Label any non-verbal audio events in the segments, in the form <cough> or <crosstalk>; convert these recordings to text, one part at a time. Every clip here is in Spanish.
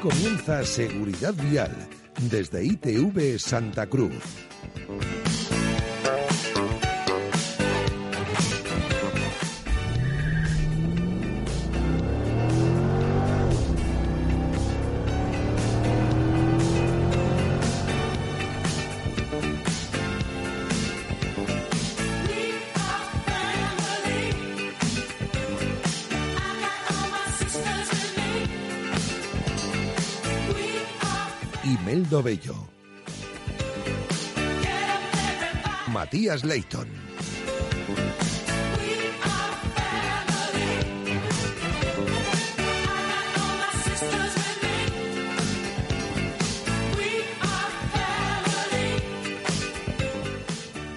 comienza Seguridad Vial desde ITV Santa Cruz. Matías Leighton.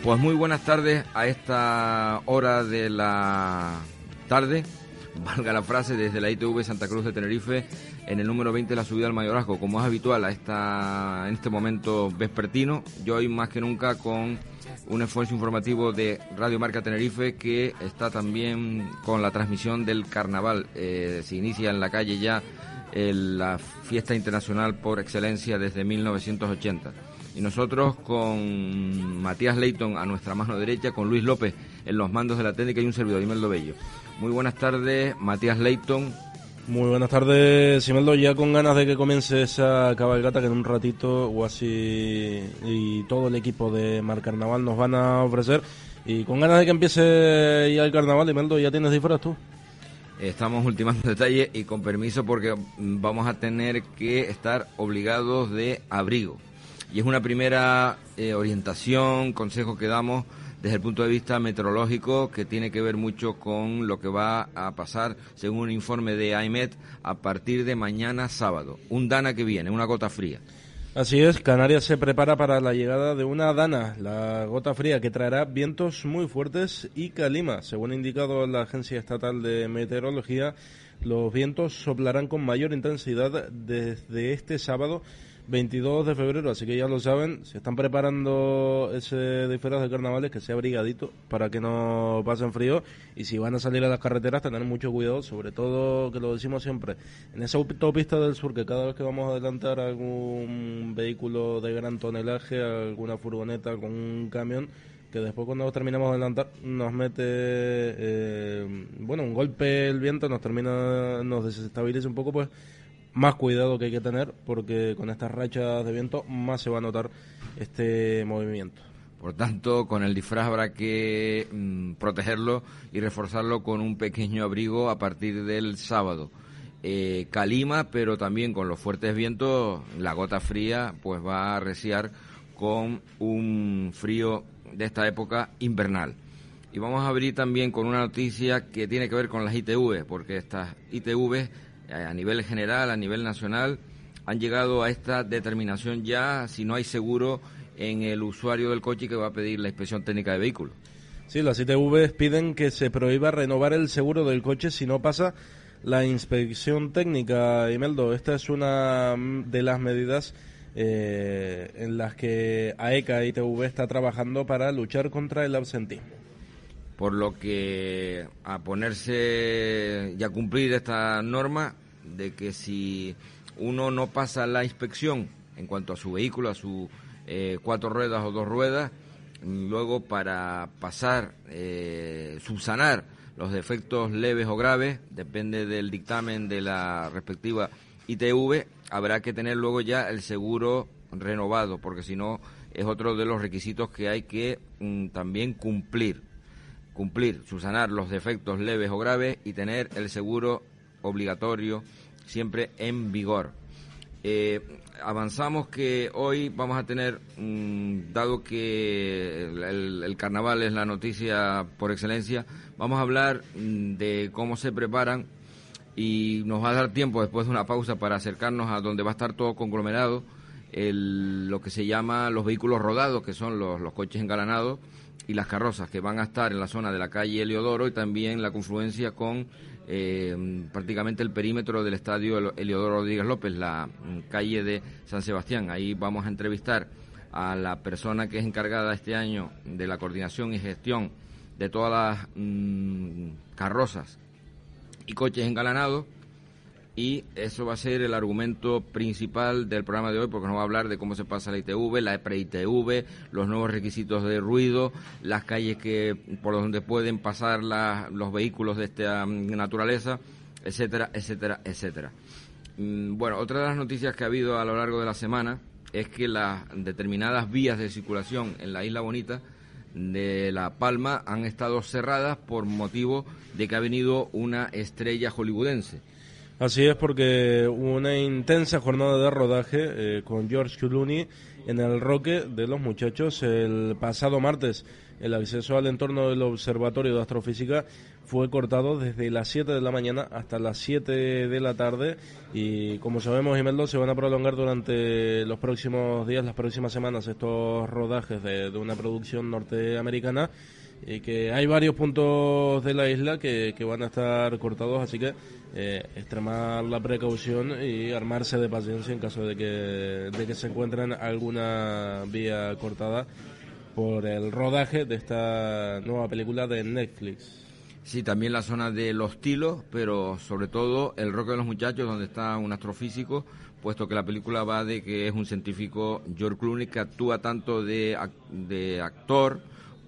Pues muy buenas tardes a esta hora de la tarde, <laughs> valga la frase, desde la ITV Santa Cruz de Tenerife, en el número 20 de la subida al mayorazgo, como es habitual a esta, en este momento vespertino, yo hoy más que nunca con un esfuerzo informativo de Radio Marca Tenerife que está también con la transmisión del carnaval. Eh, se inicia en la calle ya eh, la fiesta internacional por excelencia desde 1980. Y nosotros con Matías Leighton a nuestra mano derecha, con Luis López en los mandos de la técnica y un servidor, Imeldo Bello. Muy buenas tardes, Matías Leighton. Muy buenas tardes, Simeldo. Ya con ganas de que comience esa cabalgata que en un ratito o así y todo el equipo de Mar Carnaval nos van a ofrecer. Y con ganas de que empiece ya el carnaval, Imeldo, ¿ya tienes disfraz tú? Estamos ultimando <laughs> detalles y con permiso porque vamos a tener que estar obligados de abrigo. Y es una primera eh, orientación, consejo que damos desde el punto de vista meteorológico que tiene que ver mucho con lo que va a pasar según un informe de AIMET a partir de mañana sábado. Un dana que viene, una gota fría. Así es, Canarias se prepara para la llegada de una dana, la gota fría, que traerá vientos muy fuertes y calima. Según ha indicado la Agencia Estatal de Meteorología, los vientos soplarán con mayor intensidad desde este sábado 22 de febrero, así que ya lo saben, si están preparando ese disfraz de carnavales, que sea abrigadito para que no pasen frío y si van a salir a las carreteras, tener mucho cuidado, sobre todo, que lo decimos siempre, en esa autopista del sur, que cada vez que vamos a adelantar algún vehículo de gran tonelaje, alguna furgoneta con un camión, que después cuando terminamos de adelantar nos mete, eh, bueno, un golpe el viento, nos termina, nos desestabiliza un poco, pues más cuidado que hay que tener porque con estas rachas de viento más se va a notar este movimiento. Por tanto, con el disfraz habrá que mm, protegerlo y reforzarlo con un pequeño abrigo a partir del sábado. Eh, calima, pero también con los fuertes vientos, la gota fría pues va a arreciar con un frío de esta época invernal. Y vamos a abrir también con una noticia que tiene que ver con las ITV, porque estas ITV a nivel general, a nivel nacional, han llegado a esta determinación ya si no hay seguro en el usuario del coche que va a pedir la inspección técnica de vehículos. Sí, las ITV piden que se prohíba renovar el seguro del coche si no pasa la inspección técnica, Imeldo. Esta es una de las medidas eh, en las que AECA ITV está trabajando para luchar contra el absentismo. Por lo que a ponerse y a cumplir esta norma de que si uno no pasa la inspección en cuanto a su vehículo, a sus eh, cuatro ruedas o dos ruedas, luego para pasar, eh, subsanar los defectos leves o graves, depende del dictamen de la respectiva ITV, habrá que tener luego ya el seguro renovado, porque si no es otro de los requisitos que hay que mm, también cumplir. Cumplir, subsanar los defectos leves o graves y tener el seguro obligatorio siempre en vigor. Eh, avanzamos que hoy vamos a tener, mm, dado que el, carnaval es la noticia por excelencia, vamos a hablar mm, de cómo se preparan y nos va a dar tiempo después de una pausa para acercarnos a donde va a estar todo conglomerado, el, lo que se llama los vehículos rodados, que son los, los coches engalanados, y las carrozas que van a estar en la zona de la calle Heliodoro y también la confluencia con eh, prácticamente el perímetro del estadio Eliodoro Rodríguez López, la mm, calle de San Sebastián. Ahí vamos a entrevistar a la persona que es encargada este año de la coordinación y gestión de todas las mm, carrozas y coches engalanados y eso va a ser el argumento principal del programa de hoy porque nos va a hablar de cómo se pasa la ITV, la pre-ITV, los nuevos requisitos de ruido, las calles que por donde pueden pasar los vehículos de esta mm, naturaleza, etcétera, etcétera, etcétera. Mm, bueno, otra de las noticias que ha habido a lo largo de la semana es que las determinadas vías de circulación en la Isla Bonita de La Palma han estado cerradas por motivo de que ha venido una estrella hollywoodense. Así es, porque hubo una intensa jornada de rodaje eh, con George Clooney en el Roque de los Muchachos el pasado martes. El acceso al entorno del Observatorio de Astrofísica fue cortado desde las 7 de la mañana hasta las 7 de la tarde y como sabemos, Imeldo, se van a prolongar durante los próximos días, las próximas semanas, estos rodajes de, una producción norteamericana y que hay varios puntos de la isla que, van a estar cortados, así que eh, extremar la precaución y armarse de paciencia en caso de que, de que se encuentren alguna vía cortada por el rodaje de esta nueva película de Netflix. Sí, también la zona de Los Tilos, pero sobre todo el Roque de los Muchachos, donde está un astrofísico, puesto que la película va de que es un científico, George Clooney, que actúa tanto de, de actor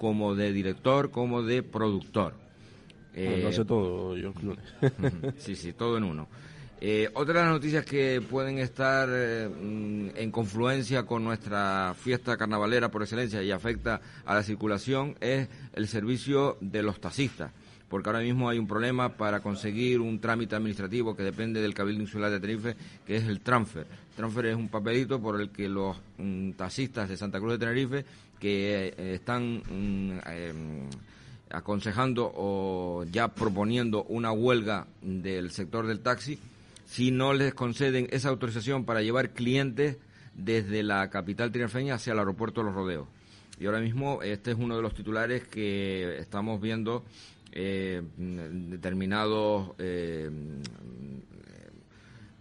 como de director como de productor. lo eh, hace todo, George Clooney. sí, sí, todo en uno. Eh, otra de las noticias que pueden estar eh, en confluencia con nuestra fiesta carnavalera por excelencia y afecta a la circulación es el servicio de los taxistas porque ahora mismo hay un problema para conseguir un trámite administrativo que depende del Cabildo Insular de Tenerife, que es el transfer. transfer es un papelito por el que los mm, taxistas de Santa Cruz de Tenerife que eh, están mm, em, aconsejando o ya proponiendo una huelga del sector del taxi, si no les conceden esa autorización para llevar clientes desde la capital tinerfeña hacia el aeropuerto de los Rodeos. Y ahora mismo este es uno de los titulares que estamos viendo eh, determinados eh,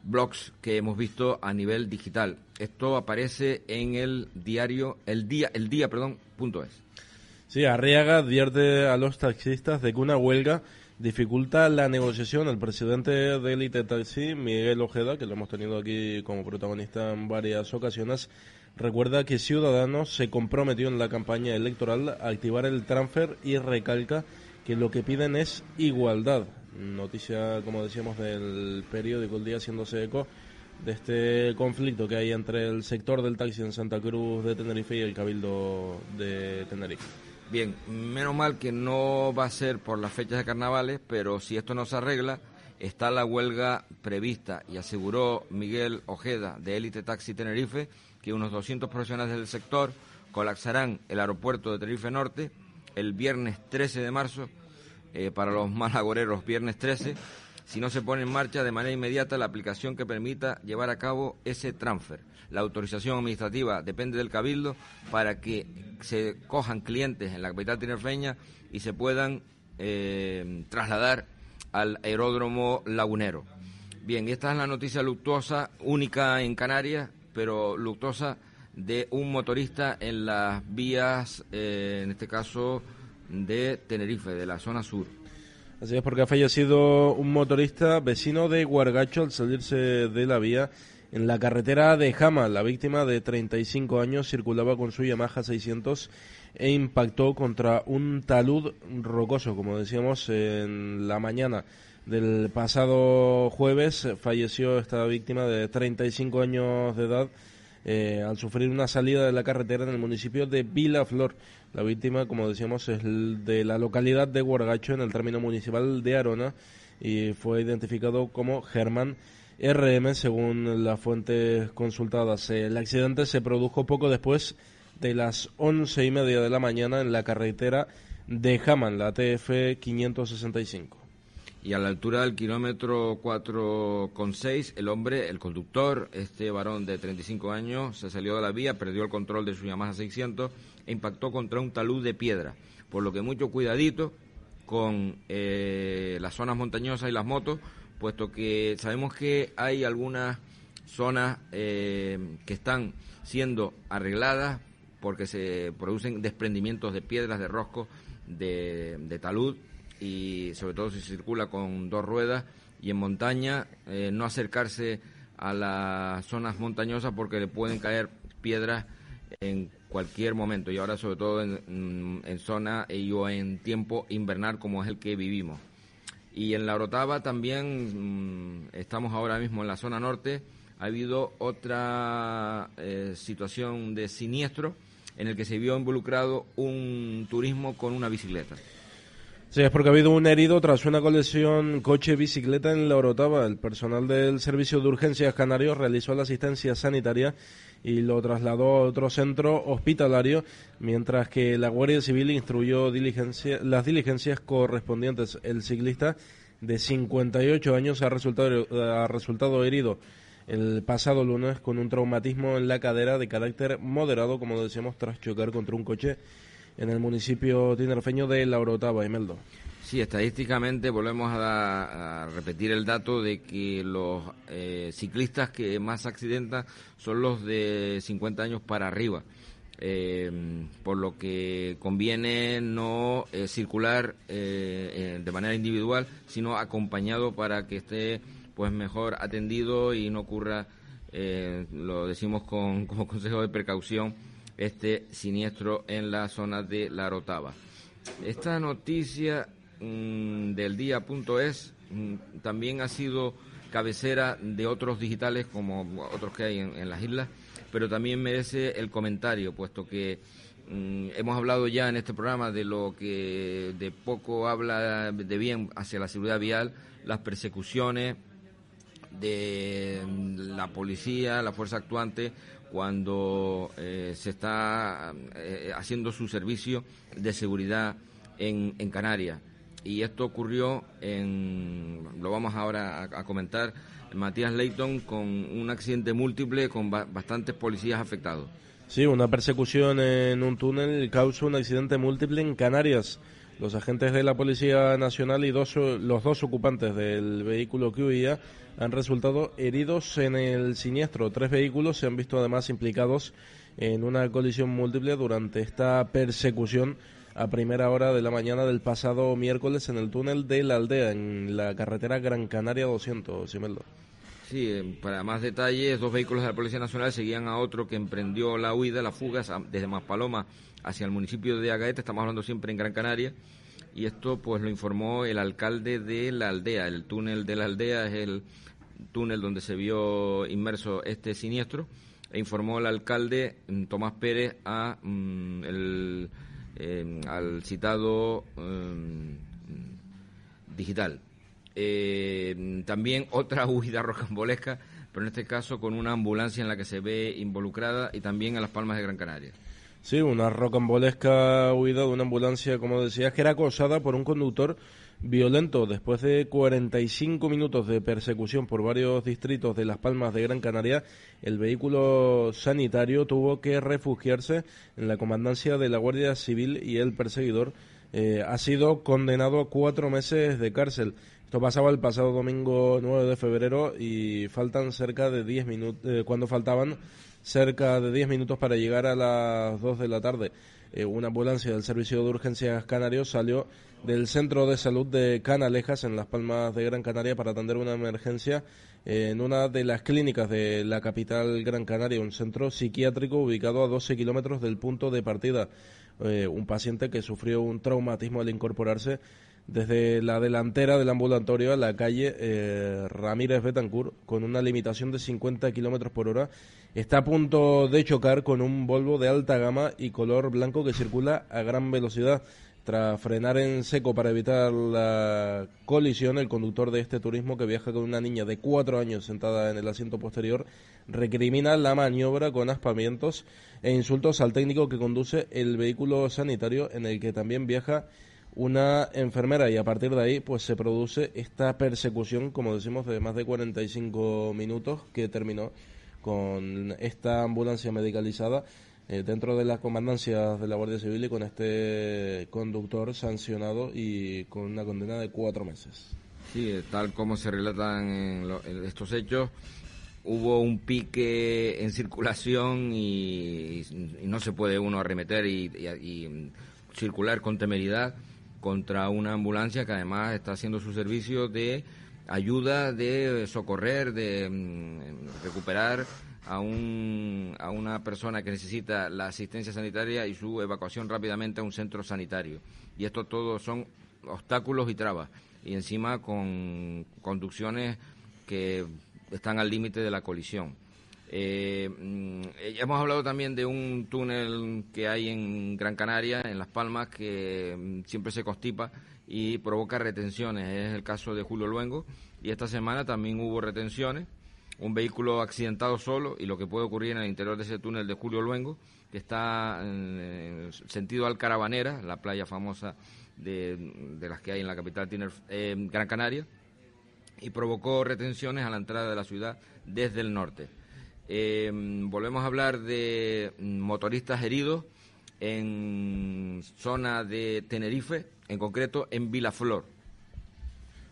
blogs que hemos visto a nivel digital. Esto aparece en el diario el día el día, perdón, punto es. Sí, Arriaga advierte a los taxistas de que una huelga dificulta la negociación. El presidente de Elite Taxi, Miguel Ojeda, que lo hemos tenido aquí como protagonista en varias ocasiones, recuerda que Ciudadanos se comprometió en la campaña electoral a activar el transfer y recalca que lo que piden es igualdad. Noticia, como decíamos, del periódico El Día haciéndose eco de este conflicto que hay entre el sector del taxi en Santa Cruz de Tenerife y el Cabildo de Tenerife. Bien, menos mal que no va a ser por las fechas de carnavales, pero si esto no se arregla, está la huelga prevista y aseguró Miguel Ojeda de Élite Taxi Tenerife que unos 200 profesionales del sector colapsarán el aeropuerto de Tenerife Norte el viernes 13 de marzo, eh, para los más agoreros, viernes 13, si no se pone en marcha de manera inmediata la aplicación que permita llevar a cabo ese transfer. La autorización administrativa depende del Cabildo para que se cojan clientes en la capital tinerfeña y se puedan eh, trasladar al aeródromo lagunero. Bien, esta es la noticia luctuosa, única en Canarias, pero luctuosa de un motorista en las vías, eh, en este caso, de Tenerife, de la zona sur. Así es, porque ha fallecido un motorista vecino de Guargacho al salirse de la vía en la carretera de Jama. La víctima de 35 años circulaba con su Yamaha 600 e impactó contra un talud rocoso, como decíamos, en la mañana del pasado jueves. Falleció esta víctima de 35 años de edad eh, al sufrir una salida de la carretera en el municipio de Vilaflor. La víctima, como decíamos, es de la localidad de Guargacho, en el término municipal de Arona, y fue identificado como Germán RM, según las fuentes consultadas. El accidente se produjo poco después de las once y media de la mañana en la carretera de Haman, la TF 565 y a la altura del kilómetro 4,6 el hombre, el conductor, este varón de 35 años, se salió de la vía, perdió el control de su Yamaha 600 e impactó contra un talud de piedra, por lo que mucho cuidadito con eh, las zonas montañosas y las motos, puesto que sabemos que hay algunas zonas eh, que están siendo arregladas porque se producen desprendimientos de piedras, de rosco, de, de talud y sobre todo si circula con dos ruedas y en montaña eh, no acercarse a las zonas montañosas porque le pueden caer piedras en cualquier momento y ahora sobre todo en, mm, en zona y o en tiempo invernal como es el que vivimos. Y en la Orotava también mm, estamos ahora mismo en la zona norte. Ha habido otra eh, situación de siniestro en el que se vio involucrado un turismo con una bicicleta. Sí, es porque ha habido un herido tras una colisión coche-bicicleta en la Orotava. El personal del Servicio de Urgencias Canarios realizó la asistencia sanitaria y lo trasladó a otro centro hospitalario, mientras que la Guardia Civil instruyó las diligencias correspondientes. El ciclista de 58 años ha resultado, ha resultado herido el pasado lunes con un traumatismo en la cadera de carácter moderado, como decíamos, tras chocar contra un coche en el municipio tinerfeño de La Orotava, Imeldo. Sí, estadísticamente volvemos a, repetir el dato de que los eh, ciclistas que más accidentan son los de 50 años para arriba. Eh, por lo que conviene no eh, circular de manera individual, sino acompañado para que esté pues mejor atendido y no ocurra, lo decimos con, <laughs> como consejo de precaución, este siniestro en la zona de La Rotava. Esta noticia mm, del día.es mm, también ha sido cabecera de otros digitales como otros que hay en, las islas, pero también merece el comentario, puesto que mm, hemos hablado ya en este programa de lo que de poco habla de bien hacia la seguridad vial, las persecuciones de la policía, la fuerza actuante cuando eh, se está eh, haciendo su servicio de seguridad en, Canarias. Y esto ocurrió en, lo vamos ahora a, comentar, Matías Leighton con un accidente múltiple con bastantes policías afectados. Sí, una persecución en un túnel causó un accidente múltiple en Canarias. Los agentes de la Policía Nacional y dos, los dos ocupantes del vehículo que huía han resultado heridos en el siniestro. Tres vehículos se han visto además implicados en una colisión múltiple durante esta persecución a primera hora de la mañana del pasado miércoles en el túnel de la aldea, en la carretera Gran Canaria 200, Simeldo. Sí, eh, para más detalles, dos vehículos de la Policía Nacional seguían a otro que emprendió la huida, la fuga desde Maspaloma hacia el municipio de Agaete, estamos hablando siempre en Gran Canaria, y esto pues lo informó el alcalde de la aldea. El túnel de la aldea es el túnel donde se vio inmerso este siniestro e informó el alcalde mm, Tomás Pérez a mm, el, em, al citado em, digital. Em, también <laughs> otra huida rocambolesca, pero en este caso con una ambulancia en la que se ve involucrada y también a las Palmas de Gran Canaria. Sí, una rocambolesca huida de una ambulancia, como decías, que era acosada por un conductor violento. Después de 45 minutos de persecución por varios distritos de Las Palmas de Gran Canaria, el vehículo sanitario tuvo que refugiarse en la comandancia de la Guardia Civil y el perseguidor eh, ha sido condenado a cuatro meses de cárcel. Esto pasaba el pasado domingo 9 de febrero y faltan cerca de 10 minutos, eh, cuando faltaban cerca de 10 minutos para llegar a las 2 de la tarde. Eh, una ambulancia del Servicio de Urgencias Canarios salió del Centro de Salud de Canalejas, en Las Palmas de Gran Canaria, para atender una emergencia en una de las clínicas de la capital Gran Canaria, un centro psiquiátrico ubicado a 12 kilómetros del punto de partida. Eh, un paciente que sufrió un traumatismo al incorporarse desde la delantera del ambulatorio a la calle eh, Ramírez Betancourt con una limitación de 50 kilómetros por hora. Está a punto de chocar con un Volvo de alta gama y color blanco que circula a gran velocidad. Tras frenar en seco para evitar la colisión, el conductor de este turismo que viaja con una niña de cuatro años sentada en el asiento posterior recrimina la maniobra con aspamientos e insultos al técnico que conduce el vehículo sanitario en el que también viaja una enfermera y a partir de ahí pues se produce esta persecución, como decimos, de más de 45 minutos que terminó con esta ambulancia medicalizada eh, dentro de las comandancias de la Guardia Civil y con este conductor sancionado y con una condena de cuatro meses. Sí, tal como se relatan en, estos hechos, hubo un pique en circulación y, no se puede uno arremeter y circular con temeridad contra una ambulancia que además está haciendo su servicio de ayuda de socorrer, de mm, recuperar a, un, a una persona que necesita la asistencia sanitaria y su evacuación rápidamente a un centro sanitario. Y esto todo son obstáculos y trabas. Y encima con conducciones que están al límite de la colisión. Eh, mm, hemos hablado también de un túnel que hay en Gran Canaria, en Las Palmas, que mm, siempre se constipa y provoca retenciones. Es el caso de Julio Luengo. Y esta semana también hubo retenciones. Un vehículo accidentado solo y lo que puede ocurrir en el interior de ese túnel de Julio Luengo, que está en sentido Alcarabanera, la playa famosa de, las que hay en la capital eh, Gran Canaria, y provocó retenciones a la entrada de la ciudad desde el norte. Em, volvemos a hablar de motoristas heridos en zona de Tenerife, en concreto en Vilaflor.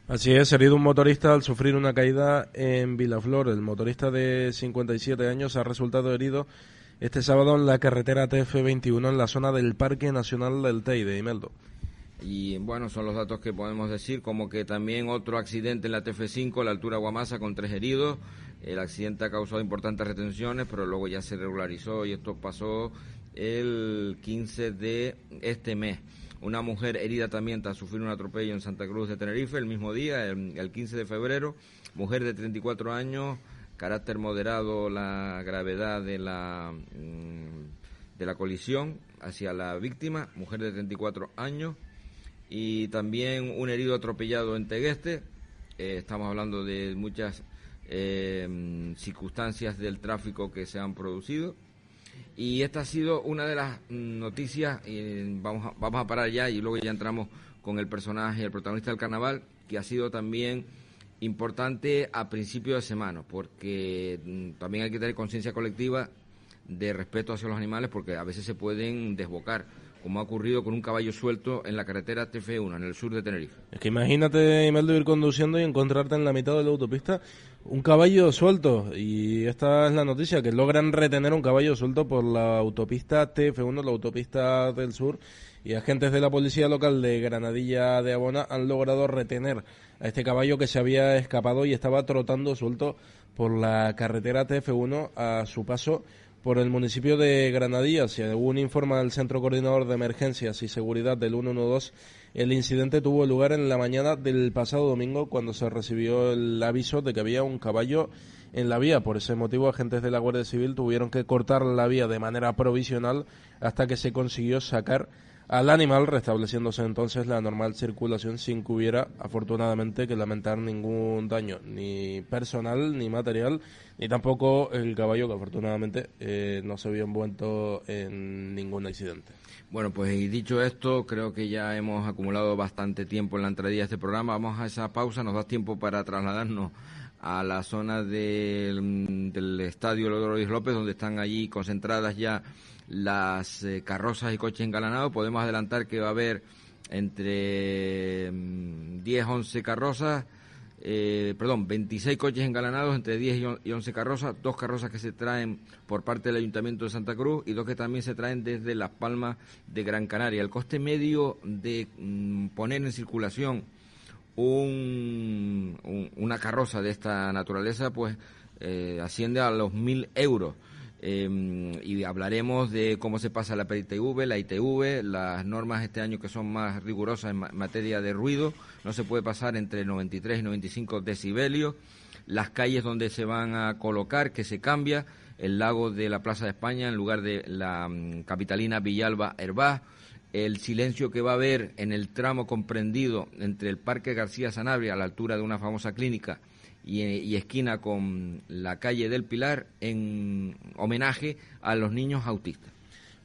Así es, herido un motorista al sufrir una caída en Vilaflor. El motorista de 57 años ha resultado herido este sábado en la carretera TF21 en la zona del Parque Nacional del Teide, Imeldo. Y bueno, son los datos que podemos decir, como que también otro accidente en la TF5 a la altura de Guamasa con tres heridos. El accidente ha causado importantes retenciones, pero luego ya se regularizó y esto pasó el 15 de este mes. Una mujer herida también tras sufrir un atropello en Santa Cruz de Tenerife el mismo día, el, 15 de febrero. Mujer de 34 años, carácter moderado la gravedad de la, mm, de la colisión hacia la víctima, mujer de 34 años. Y también un herido atropellado en Tegueste. Eh, estamos hablando de muchas eh, circunstancias del tráfico que se han producido. Y esta ha sido una de las noticias, y vamos, a, vamos a parar ya y luego ya entramos con el personaje, el protagonista del carnaval, que ha sido también importante a principio de semana, porque mm, también hay que tener conciencia colectiva de respeto hacia los animales, porque a veces se pueden desbocar como ha ocurrido con un caballo suelto en la carretera TF1, en el sur de Tenerife. Es que imagínate, Imeldo, ir conduciendo y encontrarte en la mitad de la autopista un caballo suelto. Y esta es la noticia, que logran retener un caballo suelto por la autopista TF1, la autopista del sur. Y agentes de la policía local de Granadilla de Abona han logrado retener a este caballo que se había escapado y estaba trotando suelto por la carretera TF1 a su paso por el municipio de Granadilla. Según informa el Centro Coordinador de Emergencias y Seguridad del 112, el incidente tuvo lugar en la mañana del pasado domingo cuando se recibió el aviso de que había un caballo en la vía. Por ese motivo, agentes de la Guardia Civil tuvieron que cortar la vía de manera provisional hasta que se consiguió sacar al animal, restableciéndose entonces la normal circulación sin que hubiera, afortunadamente, que lamentar ningún daño, ni personal, ni material, ni tampoco el caballo, que afortunadamente eh, no se vio envuelto en ningún accidente. Bueno, pues y dicho esto, creo que ya hemos acumulado bastante tiempo en la entrada de este programa. Vamos a esa pausa, nos da tiempo para trasladarnos a la zona del, del estadio Luis López, donde están allí concentradas ya las eh, carrozas y coches engalanados. Podemos adelantar que va a haber entre 10, mm, 11 carrozas, eh, perdón, 26 coches engalanados, entre 10 y 11 carrozas, dos carrozas que se traen por parte del Ayuntamiento de Santa Cruz y dos que también se traen desde Las Palmas de Gran Canaria. El coste medio de mm, poner en circulación un, una carroza de esta naturaleza, pues eh, asciende a los mil euros. Em, y hablaremos de cómo se pasa la PITV, la ITV, las normas este año que son más rigurosas en materia de ruido, no se puede pasar entre 93 y 95 decibelios, las calles donde se van a colocar, que se cambia, el lago de la Plaza de España en lugar de la mm, capitalina Villalba Herbaz, el silencio que va a haber en el tramo comprendido entre el Parque García Sanabria a la altura de una famosa clínica y, esquina con la calle del Pilar en homenaje a los niños autistas.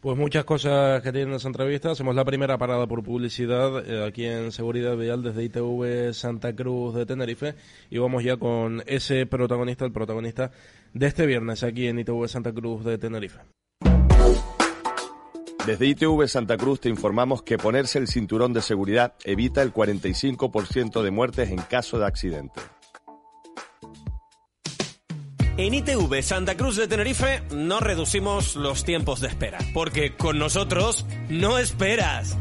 Pues muchas cosas que tienen esa entrevista. Hacemos la primera parada por publicidad eh, aquí en Seguridad Vial desde ITV Santa Cruz de Tenerife y vamos ya con ese protagonista, el protagonista de este viernes aquí en ITV Santa Cruz de Tenerife. Desde ITV Santa Cruz te informamos que ponerse el cinturón de seguridad evita el 45% de muertes en caso de accidente. En ITV Santa Cruz de Tenerife no reducimos los tiempos de espera, porque con nosotros no esperas.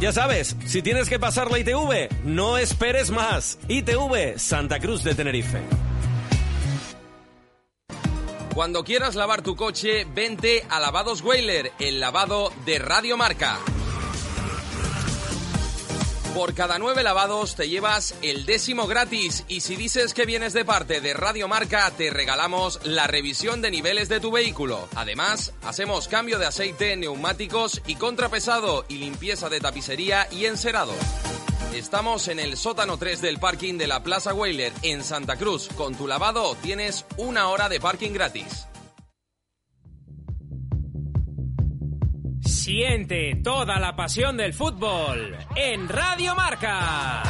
Ya sabes, si tienes que pasar la ITV, no esperes más. ITV Santa Cruz de Tenerife. Cuando quieras lavar tu coche, vente a Lavados Whaler, el lavado de Radio Marca. Por cada nueve lavados te llevas el décimo gratis y si dices que vienes de parte de Radio Marca te regalamos la revisión de niveles de tu vehículo. Además, hacemos cambio de aceite, neumáticos y contrapesado y limpieza de tapicería y encerado. Estamos en el sótano 3 del parking de la Plaza Whaler en Santa Cruz. Con tu lavado tienes una hora de parking gratis. Siente toda la pasión del fútbol en Radio Marca.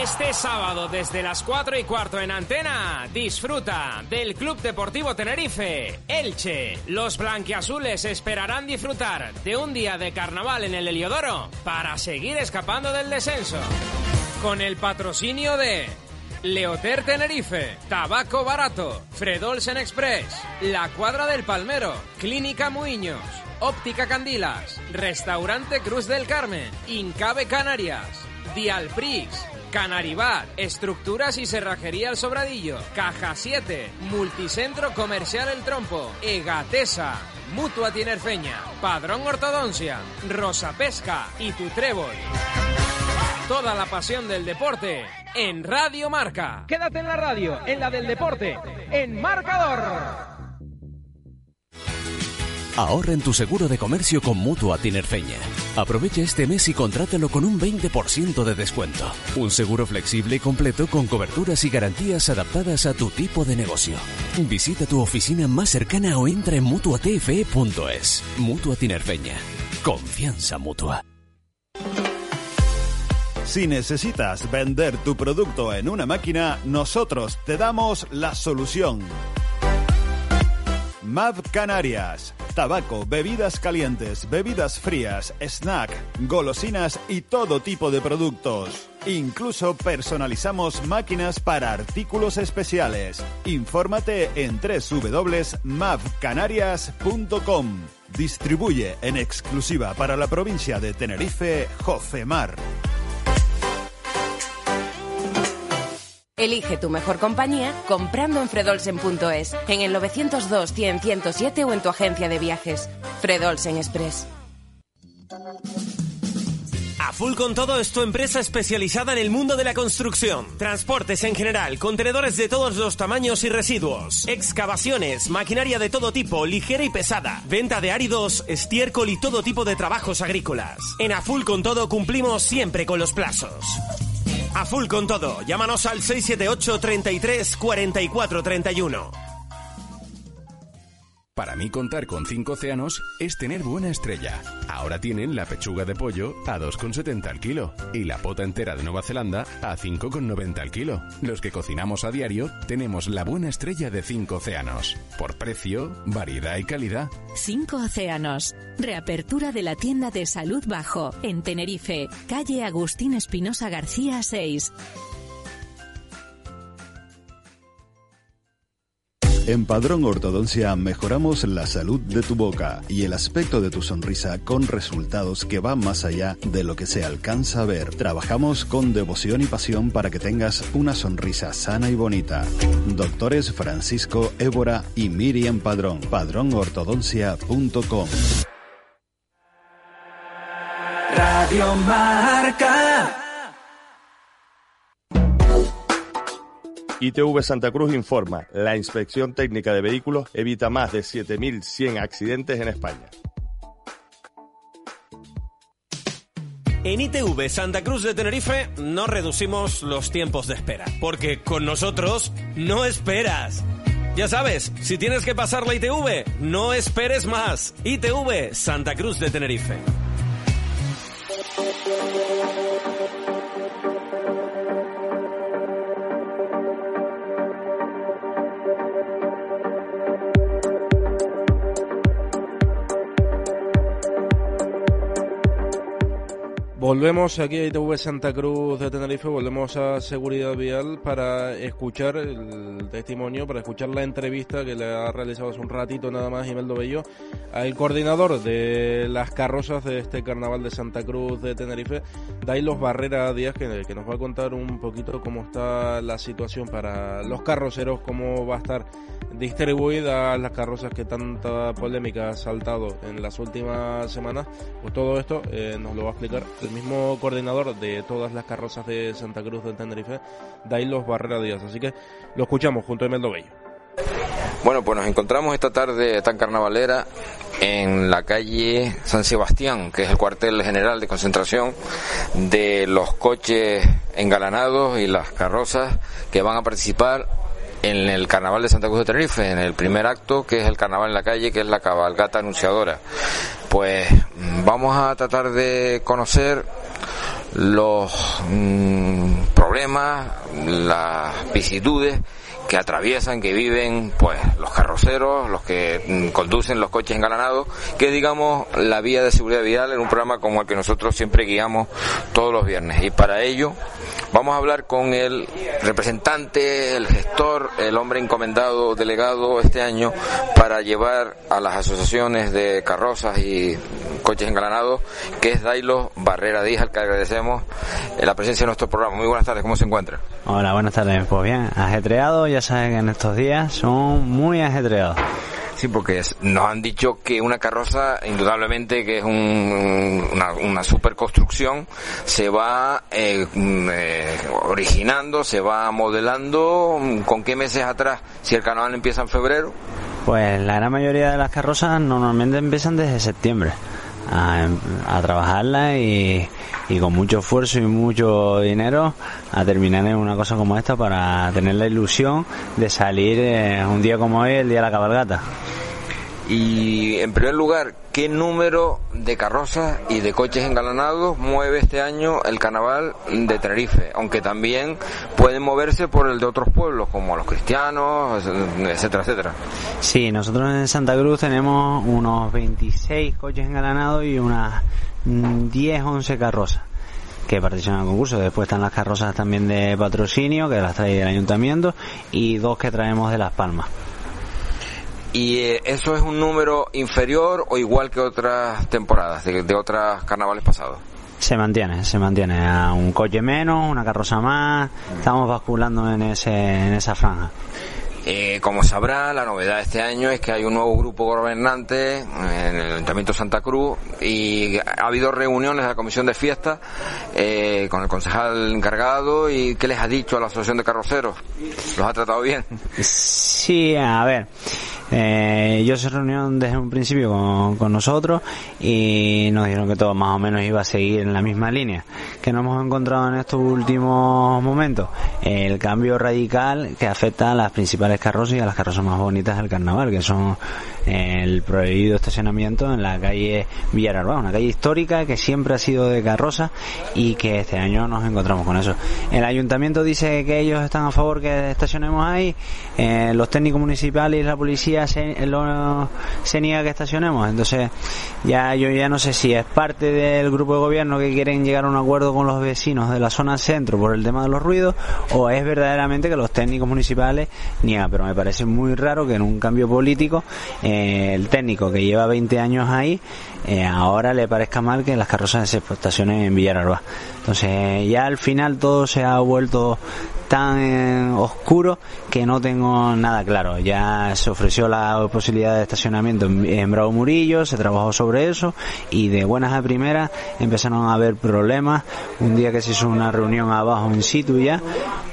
Este sábado desde las 4 y cuarto en antena, disfruta del Club Deportivo Tenerife, Elche. Los blanquiazules esperarán disfrutar de un día de carnaval en el Heliodoro para seguir escapando del descenso. Con el patrocinio de Leoter Tenerife, Tabaco Barato, Fredolsen Express, La Cuadra del Palmero, Clínica Muiños, Óptica Candilas, Restaurante Cruz del Carmen, Incabe Canarias, Dialprix, Canaribar, Estructuras y Cerrajería El Sobradillo, Caja 7, Multicentro Comercial El Trompo, Egatesa, Mutua Tinerfeña, Padrón Ortodoncia, Rosa Pesca y Tu Trébol. Toda la pasión del deporte en Radio Marca. Quédate en la radio, en la del deporte, en Marcador. Ahorra en tu seguro de comercio con Mutua Tinerfeña. Aprovecha este mes y contrátalo con un 20% de descuento. Un seguro flexible y completo con coberturas y garantías adaptadas a tu tipo de negocio. Visita tu oficina más cercana o entra en mutuatfe.es. Mutua Tinerfeña. Confianza mutua. Si necesitas vender tu producto en una máquina, nosotros te damos la solución. MAV Canarias. Tabaco, bebidas calientes, bebidas frías, snack, golosinas y todo tipo de productos. Incluso personalizamos máquinas para artículos especiales. Infórmate en www.mavcanarias.com. Distribuye en exclusiva para la provincia de Tenerife, Jofemar. Elige tu mejor compañía comprando en fredolsen.es, en el 902 100 107 o en tu agencia de viajes. Fredolsen Express. A Full con todo es tu empresa especializada en el mundo de la construcción. Transportes en general, contenedores de todos los tamaños y residuos. Excavaciones, maquinaria de todo tipo, ligera y pesada. Venta de áridos, estiércol y todo tipo de trabajos agrícolas. En A Full con todo cumplimos siempre con los plazos. A full con todo. Llámanos al 678 33 44 31. Para mí contar con cinco océanos es tener buena estrella. Ahora tienen la pechuga de pollo a 2,70 al kilo y la pota entera de Nueva Zelanda a 5,90 al kilo. Los que cocinamos a diario tenemos la buena estrella de cinco océanos. Por precio, variedad y calidad. Cinco Océanos. Reapertura de la tienda de Salud Bajo en Tenerife, calle Agustín Espinosa García 6. En Padrón Ortodoncia mejoramos la salud de tu boca y el aspecto de tu sonrisa con resultados que van más allá de lo que se alcanza a ver. Trabajamos con devoción y pasión para que tengas una sonrisa sana y bonita. Doctores Francisco Évora y Miriam Padrón. Padrónortodoncia.com Radio Marca. ITV Santa Cruz informa, la inspección técnica de vehículos evita más de 7.100 accidentes en España. En ITV Santa Cruz de Tenerife no reducimos los tiempos de espera, porque con nosotros no esperas. Ya sabes, si tienes que pasar la ITV, no esperes más. ITV Santa Cruz de Tenerife. Volvemos aquí a ITV Santa Cruz de Tenerife, volvemos a Seguridad Vial para escuchar el testimonio, para escuchar la entrevista que le ha realizado hace un ratito nada más Imeldo Bello al coordinador de las carrozas de este carnaval de Santa Cruz de Tenerife, Dailos Barrera Díaz, que, que nos va a contar un poquito cómo está la situación para los carroceros, cómo va a estar distribuidas las carrozas que tanta polémica ha saltado en las últimas semanas. Pues todo esto eh, nos lo va a explicar el mismo coordinador de todas las carrozas de Santa Cruz del Tenerife, Dailos Barrera Díaz. Así que lo escuchamos junto a Emeldo Bello. Bueno, pues nos encontramos esta tarde tan carnavalera en la calle San Sebastián, que es el cuartel general de concentración de los coches engalanados y las carrozas que van a participar en el carnaval de Santa Cruz de Tenerife, en el primer acto, que es el carnaval en la calle, que es la cabalgata anunciadora. Pues vamos a tratar de conocer los mm, problemas, las vicisitudes que atraviesan, que viven, pues los carroceros, los que mm, conducen los coches engalanados, que digamos la vía de seguridad vial en un programa como el que nosotros siempre guiamos todos los viernes. Y para ello vamos a hablar con el representante, el gestor, el hombre encomendado, delegado este año para llevar a las asociaciones de carrozas y coches engalanados, que es Dailo Barrera Díaz, al que agradecemos la presencia en nuestro programa. Muy buenas tardes, ¿cómo se encuentra? Hola, buenas tardes. Pues bien, ajetreado, ya saben que en estos días son muy ajetreados. Sí, porque nos han dicho que una carroza, indudablemente que es una, una superconstrucción, se va eh, mm, eh, originando, se va modelando. ¿Con qué meses atrás? Si el carnaval empieza en febrero. Pues la gran mayoría de las carrozas normalmente empiezan desde septiembre a, a trabajarla y, con mucho esfuerzo y mucho dinero a terminar en una cosa como esta para tener la ilusión de salir eh, un día como hoy, el día de la cabalgata. Y en primer lugar, ¿qué número de carrozas y de coches engalanados mueve este año el carnaval de Tenerife? Aunque también pueden moverse por el de otros pueblos, como los cristianos, etcétera, etcétera. Sí, nosotros en Santa Cruz tenemos unos 26 coches engalanados y unas 10, 11 carrozas que participan en el concurso. Después están las carrozas también de patrocinio, que las trae el ayuntamiento, y dos que traemos de Las Palmas. ¿Y eh, eso es un número inferior o igual que otras temporadas, de, de otros carnavales pasados? Se mantiene, se mantiene a un coche menos, una carroza más, estamos basculando en, ese, en esa franja. Eh, como sabrá, la novedad de este año es que hay un nuevo grupo gobernante en el Ayuntamiento de Santa Cruz y ha habido reuniones de la Comisión de Fiestas eh, con el concejal encargado y ¿qué les ha dicho a la Asociación de Carroceros? ¿Los ha tratado bien? Sí, a ver. Eh, ellos se reunieron desde un principio con, con, nosotros y nos dijeron que todo más o menos iba a seguir en la misma línea. Que nos hemos encontrado en estos últimos momentos el cambio radical que afecta a las principales carrozas y a las carrozas más bonitas del carnaval, que son el prohibido estacionamiento en la calle Villararba, una calle histórica que siempre ha sido de carroza y que este año nos encontramos con eso. El ayuntamiento dice que ellos están a favor que estacionemos ahí, eh, los técnicos municipales y la policía se, niega que estacionemos, entonces ya yo ya no sé si es parte del grupo de gobierno que quieren llegar a un acuerdo con los vecinos de la zona centro por el tema de los ruidos o es verdaderamente que los técnicos municipales niegan, pero me parece muy raro que en un cambio político eh, el técnico que lleva 20 años ahí eh, ahora le parezca mal que las carrozas se estacionen en Villararba. Entonces ya al final todo se ha vuelto tan eh, oscuro que no tengo nada claro. Ya se ofreció la posibilidad de estacionamiento en, en, Bravo Murillo, se trabajó sobre eso y de buenas a primeras empezaron a haber problemas. Un día que se hizo una reunión abajo in situ ya,